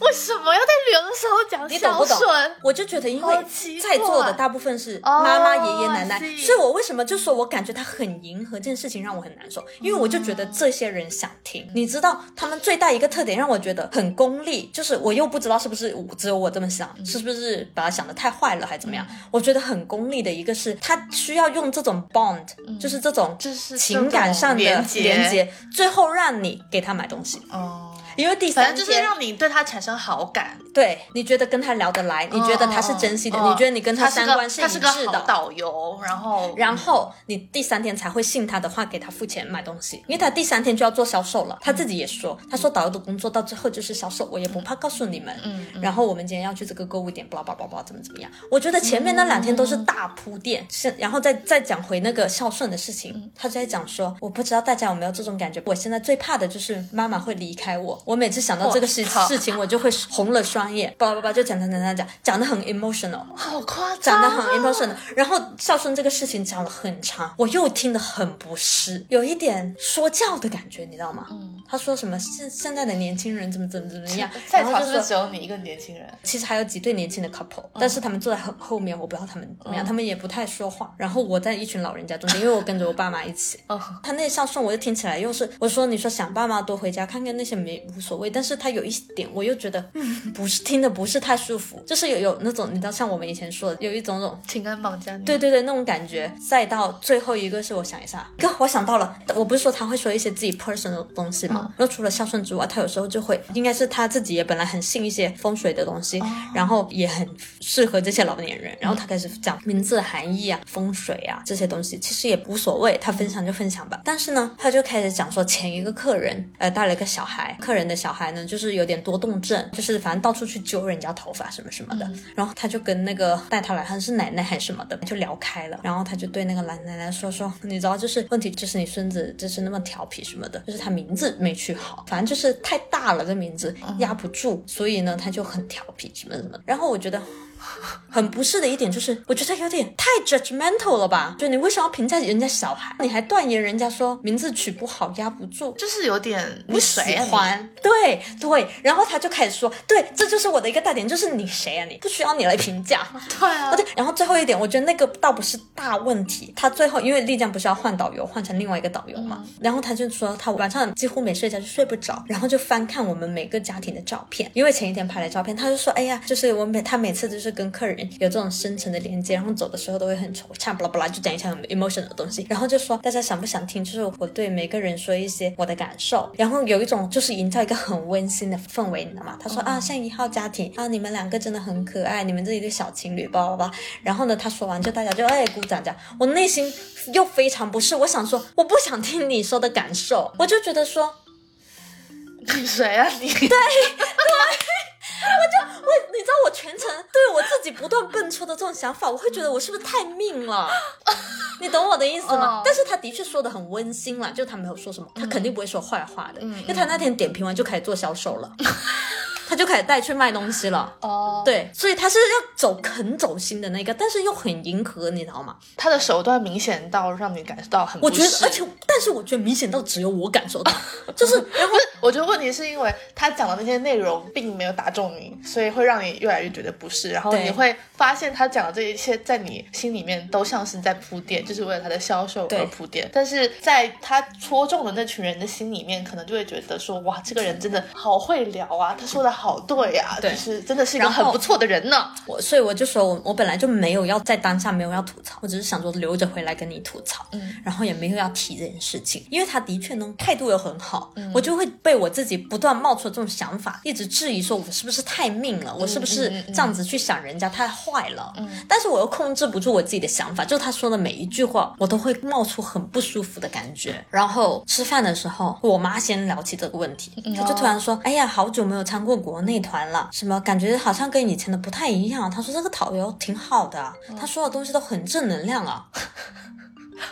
为什么要在旅游的时候讲你懂不懂？？我就觉得，因为在座的大部分是哦妈妈、爷爷奶奶，所以我为什么就说我感觉他很迎合这件事情，让我很难受，因为我就觉得这些人想听。你知道，他们最大一个特点让我觉得很功利，就是我又不知道是不是我只有我这么想，是不是把他想的太坏了，还怎么样？我觉得很功利的一个是，他需要用这种 bond，、就是这种就是情感上的连接，最后让你给他买东西，哦，因为第三天就是天让你对他产生好感。对你觉得跟他聊得来，你觉得他是真心的，哦你觉得你跟他三观一是个他是个致的。好导游，然后然后你第三天才会信他的话，给他付钱买东西，因为他第三天就要做销售了。他自己也说，他说导游的工作到最后就是销售，我也不怕告诉你们。嗯然后我们今天要去这个购物点，巴拉巴拉巴拉怎么怎么样？我觉得前面那两天都是大铺垫，是然后再再讲回那个孝顺的事情，他就在讲说，我不知道大家有没有这种感觉，我现在最怕的就是妈妈会离开我，我每次想到这个事我操事情，我就会红了双眼，巴拉巴拉就讲讲讲讲讲，讲的很 emotional。好夸张，讲的很 emotional，然后孝顺这个事情讲了很长，我又听得很不适，有一点说教的感觉，你知道吗？嗯，他说什么现现在的年轻人怎么怎么怎么样，在场就是说。不是只有你一个年轻人？其实还有几对年轻的 couple，、但是他们坐在很后面，我不知道他们怎么样，他们也不太说话。然后我在一群老人家中间，因为我跟着我爸妈一起。哦，他那孝顺，我就听起来又是我说你说想爸妈多回家看看那些没无所谓，但是他有一点我又觉得嗯 不是听的不是太舒服，就是有有那种你知道像我们以前说的有一种种情感绑架。对对对，那种感觉。再到最后一个是我想一下，哥，我想到了，我不是说他会说一些自己 personal 的东西吗？然后除了孝顺之外，他有时候就会，应该是他自己也本来很信一些风水的东西，然后也很适合这些老年人，然后他开始讲名字的含义啊、风水啊这些东西，其实也无所谓，他分享就分享吧。但是呢，他就开始讲说前一个客人呃带了一个小孩，客人人的小孩呢，就是有点多动症，就是反正到处去揪人家头发什么什么的。然后他就跟那个带他来，他是奶奶还是什么的，就聊开了。然后他就对那个老奶奶说说，你知道，就是问题就是你孙子就是那么调皮什么的，就是他名字没取好，反正就是太大了，这名字压不住，所以呢他就很调皮什么什么。然后我觉得。很不适的一点就是，我觉得有点太 judgmental 了吧？就你为什么要评价人家小孩？你还断言人家说名字取不好压不住，就是有点不喜欢。对对，然后他就开始说，对，这就是我的一个大点，就是你谁啊？你不需要你来评价。对啊。对，然后最后一点，我觉得那个倒不是大问题。他最后因为丽江不是要换导游，换成另外一个导游嘛，然后他就说他晚上几乎没睡觉，就睡不着，然后就翻看我们每个家庭的照片，因为前一天拍的照片，他就说，哎呀，就是我每他每次就是跟客人。有这种深层的连接，然后走的时候都会很惆怅，巴拉巴拉就讲一些很 emotional 的东西，然后就说大家想不想听？就是我对每个人说一些我的感受，然后有一种就是营造一个很温馨的氛围，你知道吗？他说啊，像一号家庭啊，你们两个真的很可爱，你们这一对小情侣，巴拉巴拉。然后呢，他说完就大家就哎鼓掌，这样我内心又非常不适，我想说我不想听你说的感受，我就觉得说你谁啊你？对对。我就我，你知道我全程对我自己不断蹦出的这种想法，我会觉得我是不是太命了？你懂我的意思吗？但是他的确说的很温馨了，就他没有说什么，他肯定不会说坏话的，因为他那天点评完就开始做销售了。他就开始带去卖东西了哦，对，所以他是要走肯走心的那个，但是又很迎合，你知道吗？他的手段明显到让你感受到很，我觉得，而且，但是我觉得明显到只有我感受到，就是，然后我觉得问题是因为他讲的那些内容并没有打中你，所以会让你越来越觉得不适，然后你会发现他讲的这一切在你心里面都像是在铺垫，就是为了他的销售而铺垫，但是在他戳中的那群人的心里面，可能就会觉得说，哇，这个人真的好会聊啊，他说的。好对呀，对，是真的是一个很不错的人呢。我所以我就说，我我本来就没有要在当下没有要吐槽，我只是想说留着回来跟你吐槽，嗯，然后也没有要提这件事情，因为他的确呢态度又很好，嗯。我就会被我自己不断冒出这种想法，一直质疑说我是不是太命了，我是不是这样子去想人家太坏了，嗯，但是我又控制不住我自己的想法，就他说的每一句话，我都会冒出很不舒服的感觉。然后吃饭的时候，我妈先聊起这个问题，她就突然说，哎呀，好久没有参过。国内团了，什么感觉好像跟以前的不太一样。他说这个导游挺好的，他说的东西都很正能量啊。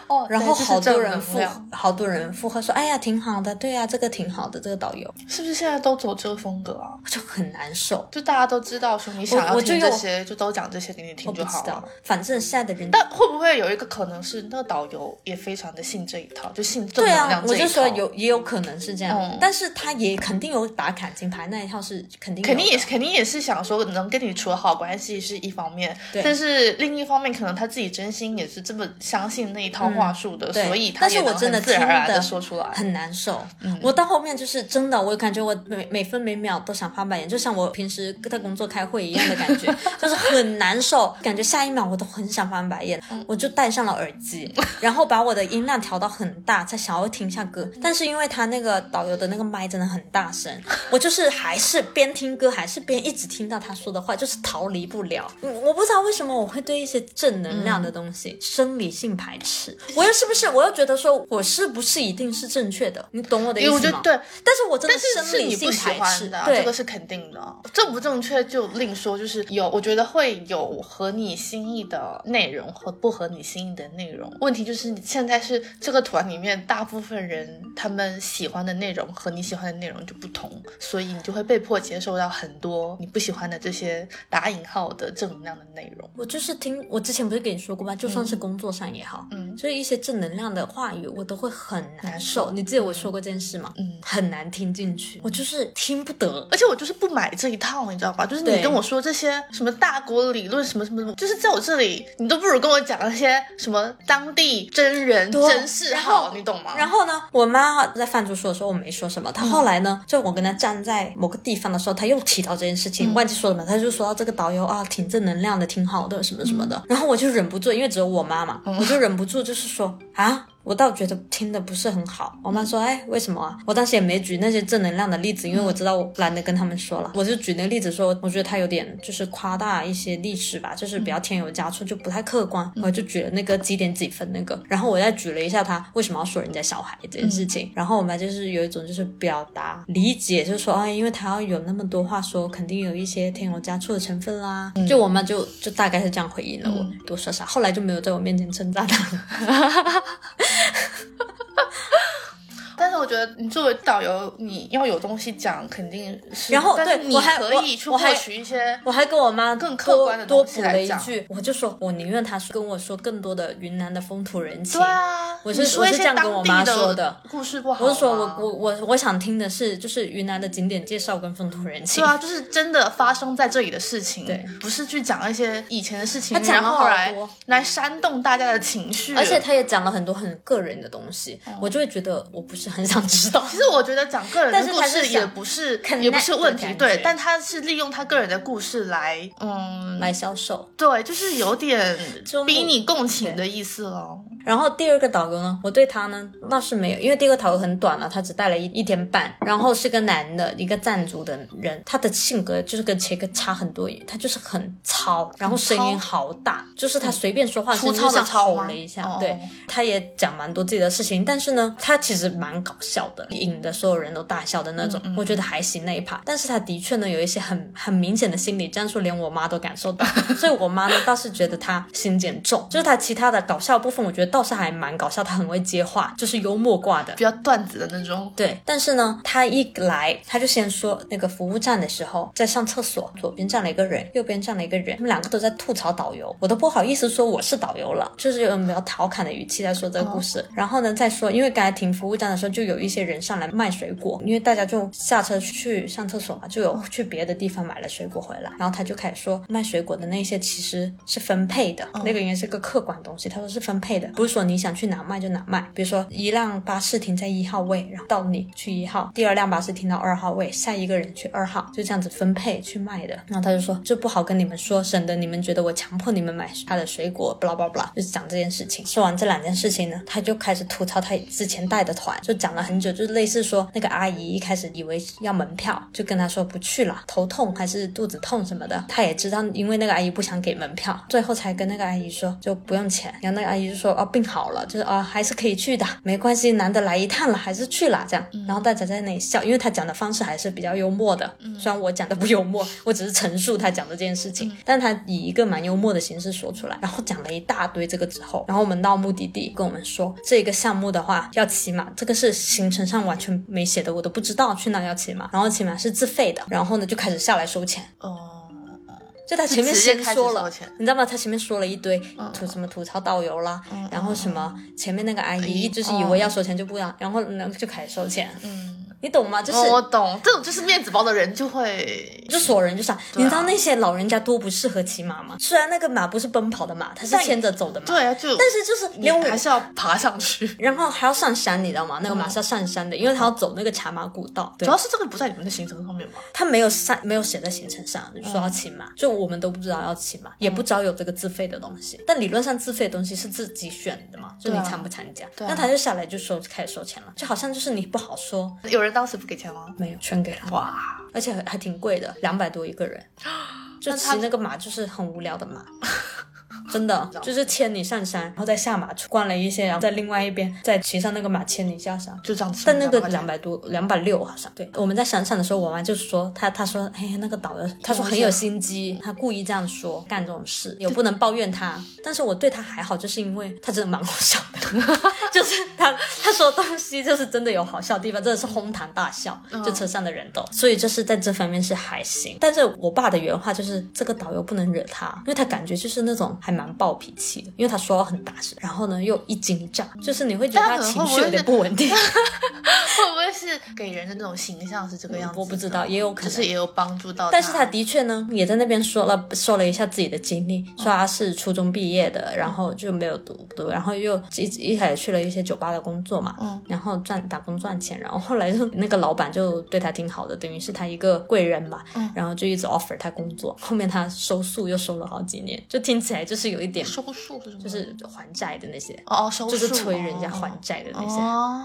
哦，然后好多人附，好多人附和说，哎呀，挺好的，对呀，这个挺好的，这个导游。是不是现在都走这个风格啊？就很难受，就大家都知道说你想要听这些，就都讲这些给你听就好了。反正现在的人，但会不会有一个可能是那个导游也非常的信这一套，就信正能量这一套？我就说有也有可能是这样，但是他也肯定有打卡金牌那一套是肯定肯定也是肯定也是想说能跟你处好关系是一方面，但是另一方面可能他自己真心也是这么相信那一套话术的。所以，但是我真的听的说出来很难受。我到后面就是真的，我感觉我每每分每秒都想翻白眼，就像我平时在工作开会一样的感觉，就是很难受。感觉下一秒我都很想翻白眼，我就戴上了耳机，然后把我的音量调到很大，才想要听一下歌。但是因为他那个导游的那个麦真的很大声，我就是还是边听歌还是边一直听到他说的话，就是逃离不了。我不知道为什么我会对一些正能量的东西生理性排斥，我又是不是？我又觉得说，我是不是一定是正确的？你懂我的意思吗？对，但是我真的生理性排斥的，这个是肯定的。正不正确就另说，就是有，我觉得会有合你心意的内容和不合你心意的内容。问题就是你现在是这个团里面大部分人他们喜欢的内容和你喜欢的内容就不同，所以你就会被迫接受到很多你不喜欢的这些打引号的正能量的内容。我就是听我之前不是跟你说过吗？就算是工作上也好，嗯，所以一些正能。量的话语我都会很难受，你记得我说过这件事吗？嗯，很难听进去，我就是听不得，而且我就是不买这一套，你知道吧？就是你跟我说这些什么大国理论什么什么什么，就是在我这里，你都不如跟我讲那些什么当地真人真事好，你懂吗？然后呢，我妈在饭桌说的时候我没说什么，她后来呢，就我跟她站在某个地方的时候，她又提到这件事情，忘记说什么，她就说到这个导游啊，挺正能量的，挺好的，什么什么的，然后我就忍不住，因为只有我妈嘛，我就忍不住就是说啊。我倒觉得听的不是很好。我妈说，哎，为什么啊？我当时也没举那些正能量的例子，因为我知道我懒得跟他们说了，我就举那个例子说，我觉得他有点就是夸大一些历史吧，就是比较添油加醋，就不太客观。我就举了那个几点几分那个，然后我再举了一下他为什么要说人家小孩这件事情，然后我妈就是有一种就是表达理解，就是说，哎，因为他要有那么多话说，肯定有一些添油加醋的成分啦。就我妈就就大概是这样回应了我，多说啥，后来就没有在我面前称赞他。觉得你作为导游，你要有东西讲，肯定是。然后对我还可以去获取一些。我还跟我妈更客观的多多补了一句，我就说我宁愿她说跟我说更多的云南的风土人情。对啊，我是你说一些我是这样跟我妈说的故事不好吗。我是说我我我我想听的是就是云南的景点介绍跟风土人情。对啊，就是真的发生在这里的事情，对，不是去讲一些以前的事情，他讲然后来煽动大家的情绪。而且他也讲了很多很个人的东西，我就会觉得我不是很想知道。其实我觉得讲个人的故事也不是也不是问题，对，但他是利用他个人的故事来，嗯，来销售。对，就是有点就逼你共情的意思咯。然后第二个导游呢，我对他呢倒是没有，因为第二个导游很短了，他只带了一一天半，然后是个男的，一个藏族的人，他的性格就是跟切克差很多，他就是很糙，然后声音好大，就是他随便说话，粗糙的甚至像吼了一下，哦对，他也讲蛮多自己的事情，但是呢，他其实蛮搞笑的，引得所有人都大笑的那种，我觉得还行那一趴，但是他的确呢有一些很很明显的心理战术，连我妈都感受到，所以我妈呢倒是觉得他心减重，就是他其他的搞笑部分，我觉得倒是还蛮搞笑，他很会接话，就是幽默挂的。比较段子的那种，对，但是呢，他一来他就先说那个服务站的时候，在上厕所，左边站了一个人，右边站了一个人，他们两个都在吐槽导游，我都不好意思说我是导游了，就是有比较调侃的语气在说这个故事。然后呢，再说，因为刚才停服务站的时候，就有一些人上来卖水果，因为大家就下车去上厕所嘛，就有去别的地方买了水果回来，然后他就开始说卖水果的那些其实是分配的，那个应该是个客观东西，他说是分配的，不是说你想去哪卖就哪卖。比如说一辆巴士停在一号位，然后到你去一号，第二辆巴士停到二号位，下一个人去二号，就这样子分配去卖的。然后他就说这不好跟你们说，省得你们觉得我强迫你们买他的水果，巴拉巴拉，就是讲这件事情。说完这两件事情呢，他就开始吐槽他之前带的团，就讲了很久，就是类似说那个阿姨一开始以为要门票，就跟他说不去了，头痛还是肚子痛什么的。他也知道，因为那个阿姨不想给门票，最后才跟那个阿姨说就不用钱。然后那个阿姨就说哦病好了，就是啊、还是可以去的，没关系，难得来一趟了，还是去了这样。然后大家在那里笑，因为他讲的方式还是比较幽默的，虽然我讲的不幽默，我只是陈述他讲的这件事情，但他以一个蛮幽默的形式说出来，然后讲了一大堆这个之后，然后我们到目的地跟我们说这个项目的话要骑马，这个是行程上完全没写的，我都不知道去哪要骑马，然后骑马是自费的，然后呢就开始下来收钱。哦，就他前面先说了，你知道吗？他前面说了一堆吐什么吐槽导游啦，然后什么前面那个阿姨就是以为要收钱就不要，然后呢就开始收钱，嗯，你懂吗？就是哦我懂，这种就是面子包的人就会，就锁人就想，你知道那些老人家多不适合骑马吗？虽然那个马不是奔跑的马，它是牵着走的马，对啊，就但是就是你连我还是要爬上去。然后还要上山，你知道吗？那个马是要上山的，因为它要走那个茶马古道。对主，要是这个不在你们的行程上面吧？它没有上没有写在行程上，就说要骑马，就我们都不知道要骑马，也不知道有这个自费的东西。但理论上自费的东西是自己选的嘛，就你参不参加？对啊那他就下来就收开始收钱了，就好像就是你不好说，有人当时不给钱吗？没有全给了，哇，而且还还挺贵的，两百多一个人。就骑那个马就是很无聊的马。真的就是牵你上山，然后再下马去逛了一些，然后在另外一边再骑上那个马牵你下山。就这样子。但那个200两百多，两百六好像。对，我们在山上的时候，我妈就是说她，她说，哎，那个导游，她说很有心机，她故意这样说，干这种事，也不能抱怨她。但是我对他还好，就是因为他真的蛮好笑的，就是他他说东西就是真的有好笑的地方，真的是哄堂大笑，就车上的人都，所以就是在这方面是还行。但是我爸的原话就是，这个导游不能惹他，因为他感觉就是那种还蛮暴脾气的，因为他说话很大声，然后呢又一惊一乍，就是你会觉得他情绪有点不稳定。会不会是给人的那种形象是这个样子？我不知道，也有可能。只是也有帮助到。但是他的确呢，也在那边说了说了一下自己的经历，说他是初中毕业的，然后就没有读读，然后又一一开始去了一些酒吧的工作嘛，嗯，然后赚打工赚钱，然后后来就那个老板就对他挺好的，等于是他一个贵人嘛，嗯然后就一直 offer 他工作，后面他收宿又收了好几年，就听起来就是有一点收束是什么？就是还债的那些，哦哦，收就是催人家哦还债的那些。哦，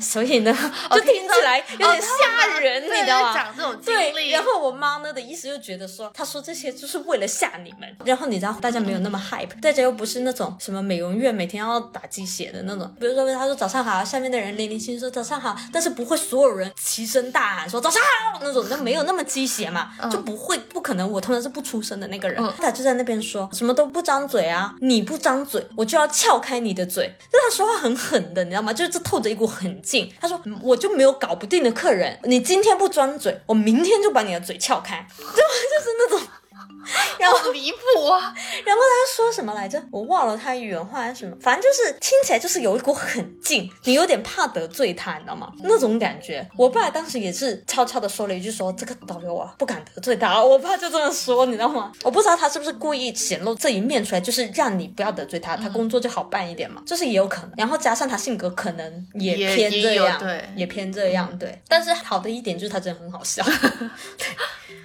所以呢，就听起来有点吓人，对你知道吗？讲这种经对，历，然后我妈呢的意思就觉得说，她说这些就是为了吓你们。然后你知道，大家没有那么 hype，大家又不是那种什么美容院每天要打鸡血的那种。比如说，她说早上好，下面的人零零星说早上好，但是不会所有人齐声大喊说早上好那种，那没有那么鸡血嘛，就不会不可能。我通常是不出声的那个人，他就在那边说什么都不张嘴啊，你不张嘴，我就要撬开你的嘴。就他说话很狠的，你知道吗？就是这透着一股狠他说、我就没有搞不定的客人，你今天不张嘴，我明天就把你的嘴撬开。就就是那种。然后，好离谱啊！然后他说什么来着？我忘了他原话还是什么，反正就是听起来就是有一股狠劲，你有点怕得罪他，你知道吗？那种感觉。我爸当时也是悄悄的说了一句说这个导游啊，不敢得罪他。我爸就这么说，你知道吗？我不知道他是不是故意显露这一面出来，就是让你不要得罪他，他工作就好办一点嘛，就是也有可能。然后加上他性格可能也也偏这样，对也偏这样，对。但是好的一点就是他真的很好笑，对，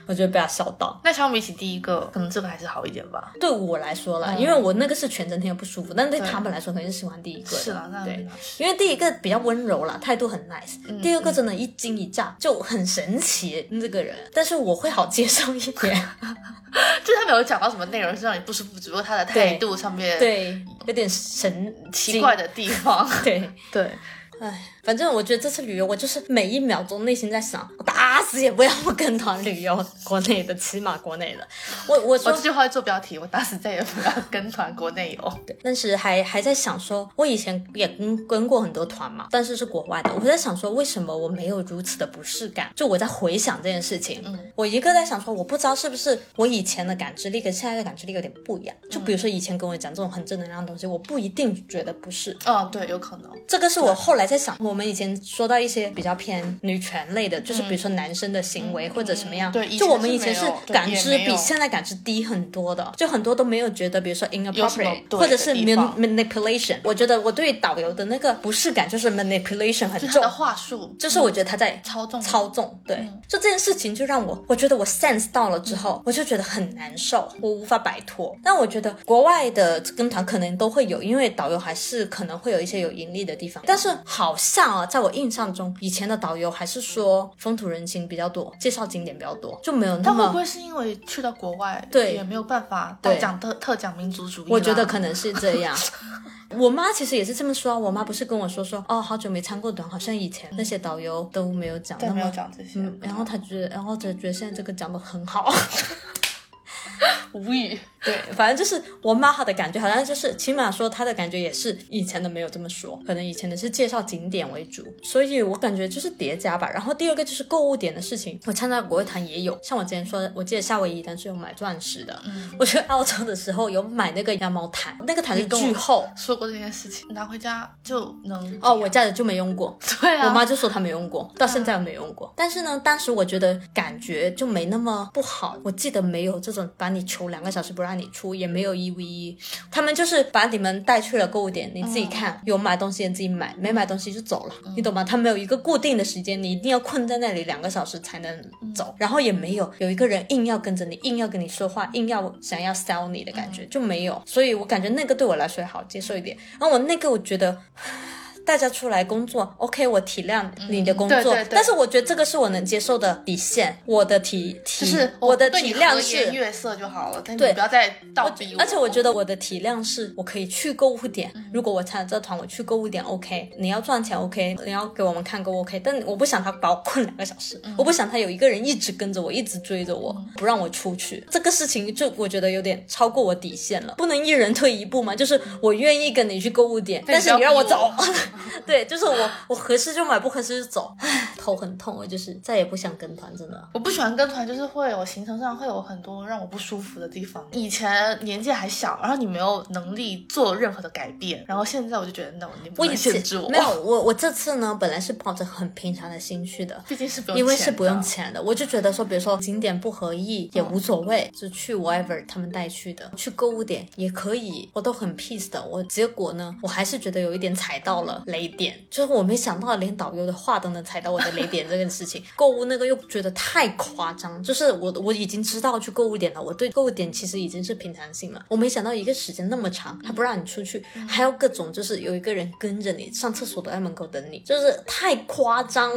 我觉得被他笑到。那相比起第一个，可能这个还是好一点吧。对我来说啦，嗯因为我那个是全整天不舒服，但对他们来说肯定是喜欢第一个。是啦，对因为第一个比较温柔啦，态度很 nice，、第嗯二个真的一惊一乍，就很神奇这个人，但是我会好接受一点，就是他没有讲到什么内容是让你不舒服，只不过他的态度上面对，有点神奇怪，的地方。对，对，唉，反正我觉得这次旅游，我就是每一秒钟内心在想，我打死也不要跟团旅游，国内的，起码国内的，我我说我这句话做标题，我打死再也不要跟团国内游。对，但是还还在想说，我以前也跟跟过很多团嘛，但是是国外的。我在想说，为什么我没有如此的不适感？就我在回想这件事情，嗯，我一个在想说，我不知道是不是我以前的感知力跟现在的感知力有点不一样。就比如说以前跟我讲这种很正能量的东西，我不一定觉得不是。嗯，对，有可能。这个是我后来在想，我们以前说到一些比较偏女权类的，就是比如说男生的行为或者什么样，对就我们以前是感知比现在感知低很多的，就很多都没有觉得，比如说 inappropriate 对或者是 man, manipulation。我觉得我对导游的那个不适感就是 manipulation 很重。话术，就是我觉得他在操纵。操纵，对，就这件事情就让我，我觉得我 sense 到了之后，我就觉得很难受，我无法摆脱。但我觉得国外的跟团可能都会有，因为导游还是可能会有一些有盈利的地方。但是好像啊，在我印象中，以前的导游还是说风土人情比较多，介绍景点比较多，就没有那么。但会不会是因为去到国外，对也没有办法对讲特特讲民族主义？我觉得可能是这样。我妈其实也是这么说，我妈不是跟我说说，哦，好久没参过团，好像以前那些导游都没有讲那么对没有讲这些，嗯，然后他觉得，然后就觉得现在这个讲的很好，无语。对，反正就是我妈好的感觉，好像就是起码说她的感觉也是以前的没有这么说，可能以前的是介绍景点为主，所以我感觉就是叠加吧。然后第二个就是购物点的事情，我参加国外团也有，像我之前说的，我记得夏威夷当时有买钻石的，嗯我去澳洲的时候有买那个羊毛毯，那个毯是你跟我巨厚。说过这件事情，拿回家就能哦，我家的就没用过，对啊，我妈就说她没用过，到现在也没用过。但是呢，当时我觉得感觉就没那么不好。我记得没有这种把你求两个小时不让你出，也没有一 v 一，他们就是把你们带去了购物点，你自己看，有买东西你自己买，没买东西就走了，你懂吗？他没有一个固定的时间，你一定要困在那里两个小时才能走，然后也没有有一个人硬要跟着你，硬要跟你说话，硬要想要 sell 你的感觉，就没有。所以我感觉那个对我来说好接受一点。然后我那个我觉得。大家出来工作，OK，我体谅你的工作，对对对但是我觉得这个是我能接受的底线。我的体体，就是我的体谅是，悦色就好了，但你对不要再倒逼我。而且我觉得我的体谅是，我可以去购物点。嗯如果我参加这团，我去购物点 OK，你要赚钱 OK，你要给我们看够 OK，但我不想他把我困两个小时，嗯我不想他有一个人一直跟着我，一直追着我，不让我出去。这个事情就我觉得有点超过我底线了，不能一人退一步嘛？就是我愿意跟你去购物点，但是你让我走，对，就是我我合适就买，不合适就走。唉，头很痛，我就是再也不想跟团，真的。我不喜欢跟团，就是会有行程上会有很多让我不舒服的地方。以前年纪还小，然后你没有能力做任何的改变，然后现在我就觉得，那你不能我以前限制我。没有，我我这次呢，本来是抱着很平常的心去的，毕竟是不用，因为是不用。钱的，我就觉得说，比如说景点不合意也无所谓，就去 whatever 他们带去的，去购物点也可以，我都很 peace 的。我结果呢，我还是觉得有一点踩到了雷点，就是我没想到连导游的话都能踩到我的雷点这件事情。购物那个又觉得太夸张，就是我我已经知道去购物点了，我对购物点其实已经是平常心了。我没想到一个时间那么长，他不让你出去，还要各种就是有一个人跟着你上厕所都在门口等你，就是太夸张，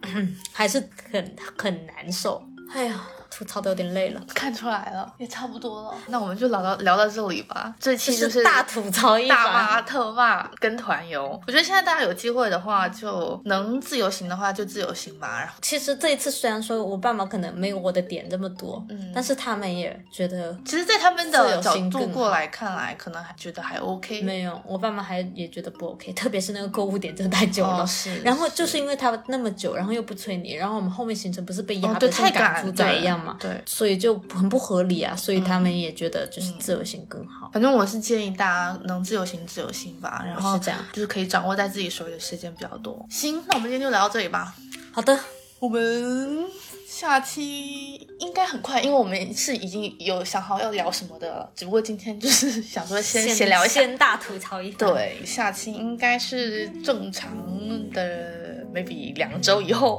还是很很难受。哎呀。吐槽的有点累了，看出来了，也差不多了。那我们就聊到聊到这里吧。这期就是大吐槽一大骂特骂跟团游。我觉得现在大家有机会的话，就能自由行的话就自由行吧。然后其实这一次虽然说我爸妈可能没有我的点这么多，嗯，但是他们也觉得，其实，在他们的角度过来看来，可能还觉得还 OK。没有，我爸妈还也觉得不 OK，特别是那个购物点真的太久了。是。然后就是因为他那么久，然后又不催你，然后我们后面行程不是被压的太赶猪仔一样。对，所以就很不合理啊，所以他们也觉得就是自由行更好。反正我是建议大家能自由行自由行吧，然后是这样，就是可以掌握在自己手里的时间比较多。行，那我们今天就聊到这里吧。好的，我们下期应该很快，因为我们是已经有想好要聊什么的了，只不过今天就是想说先先聊一下，先大吐槽一番。对，下期应该是正常的，maybe 两周以后。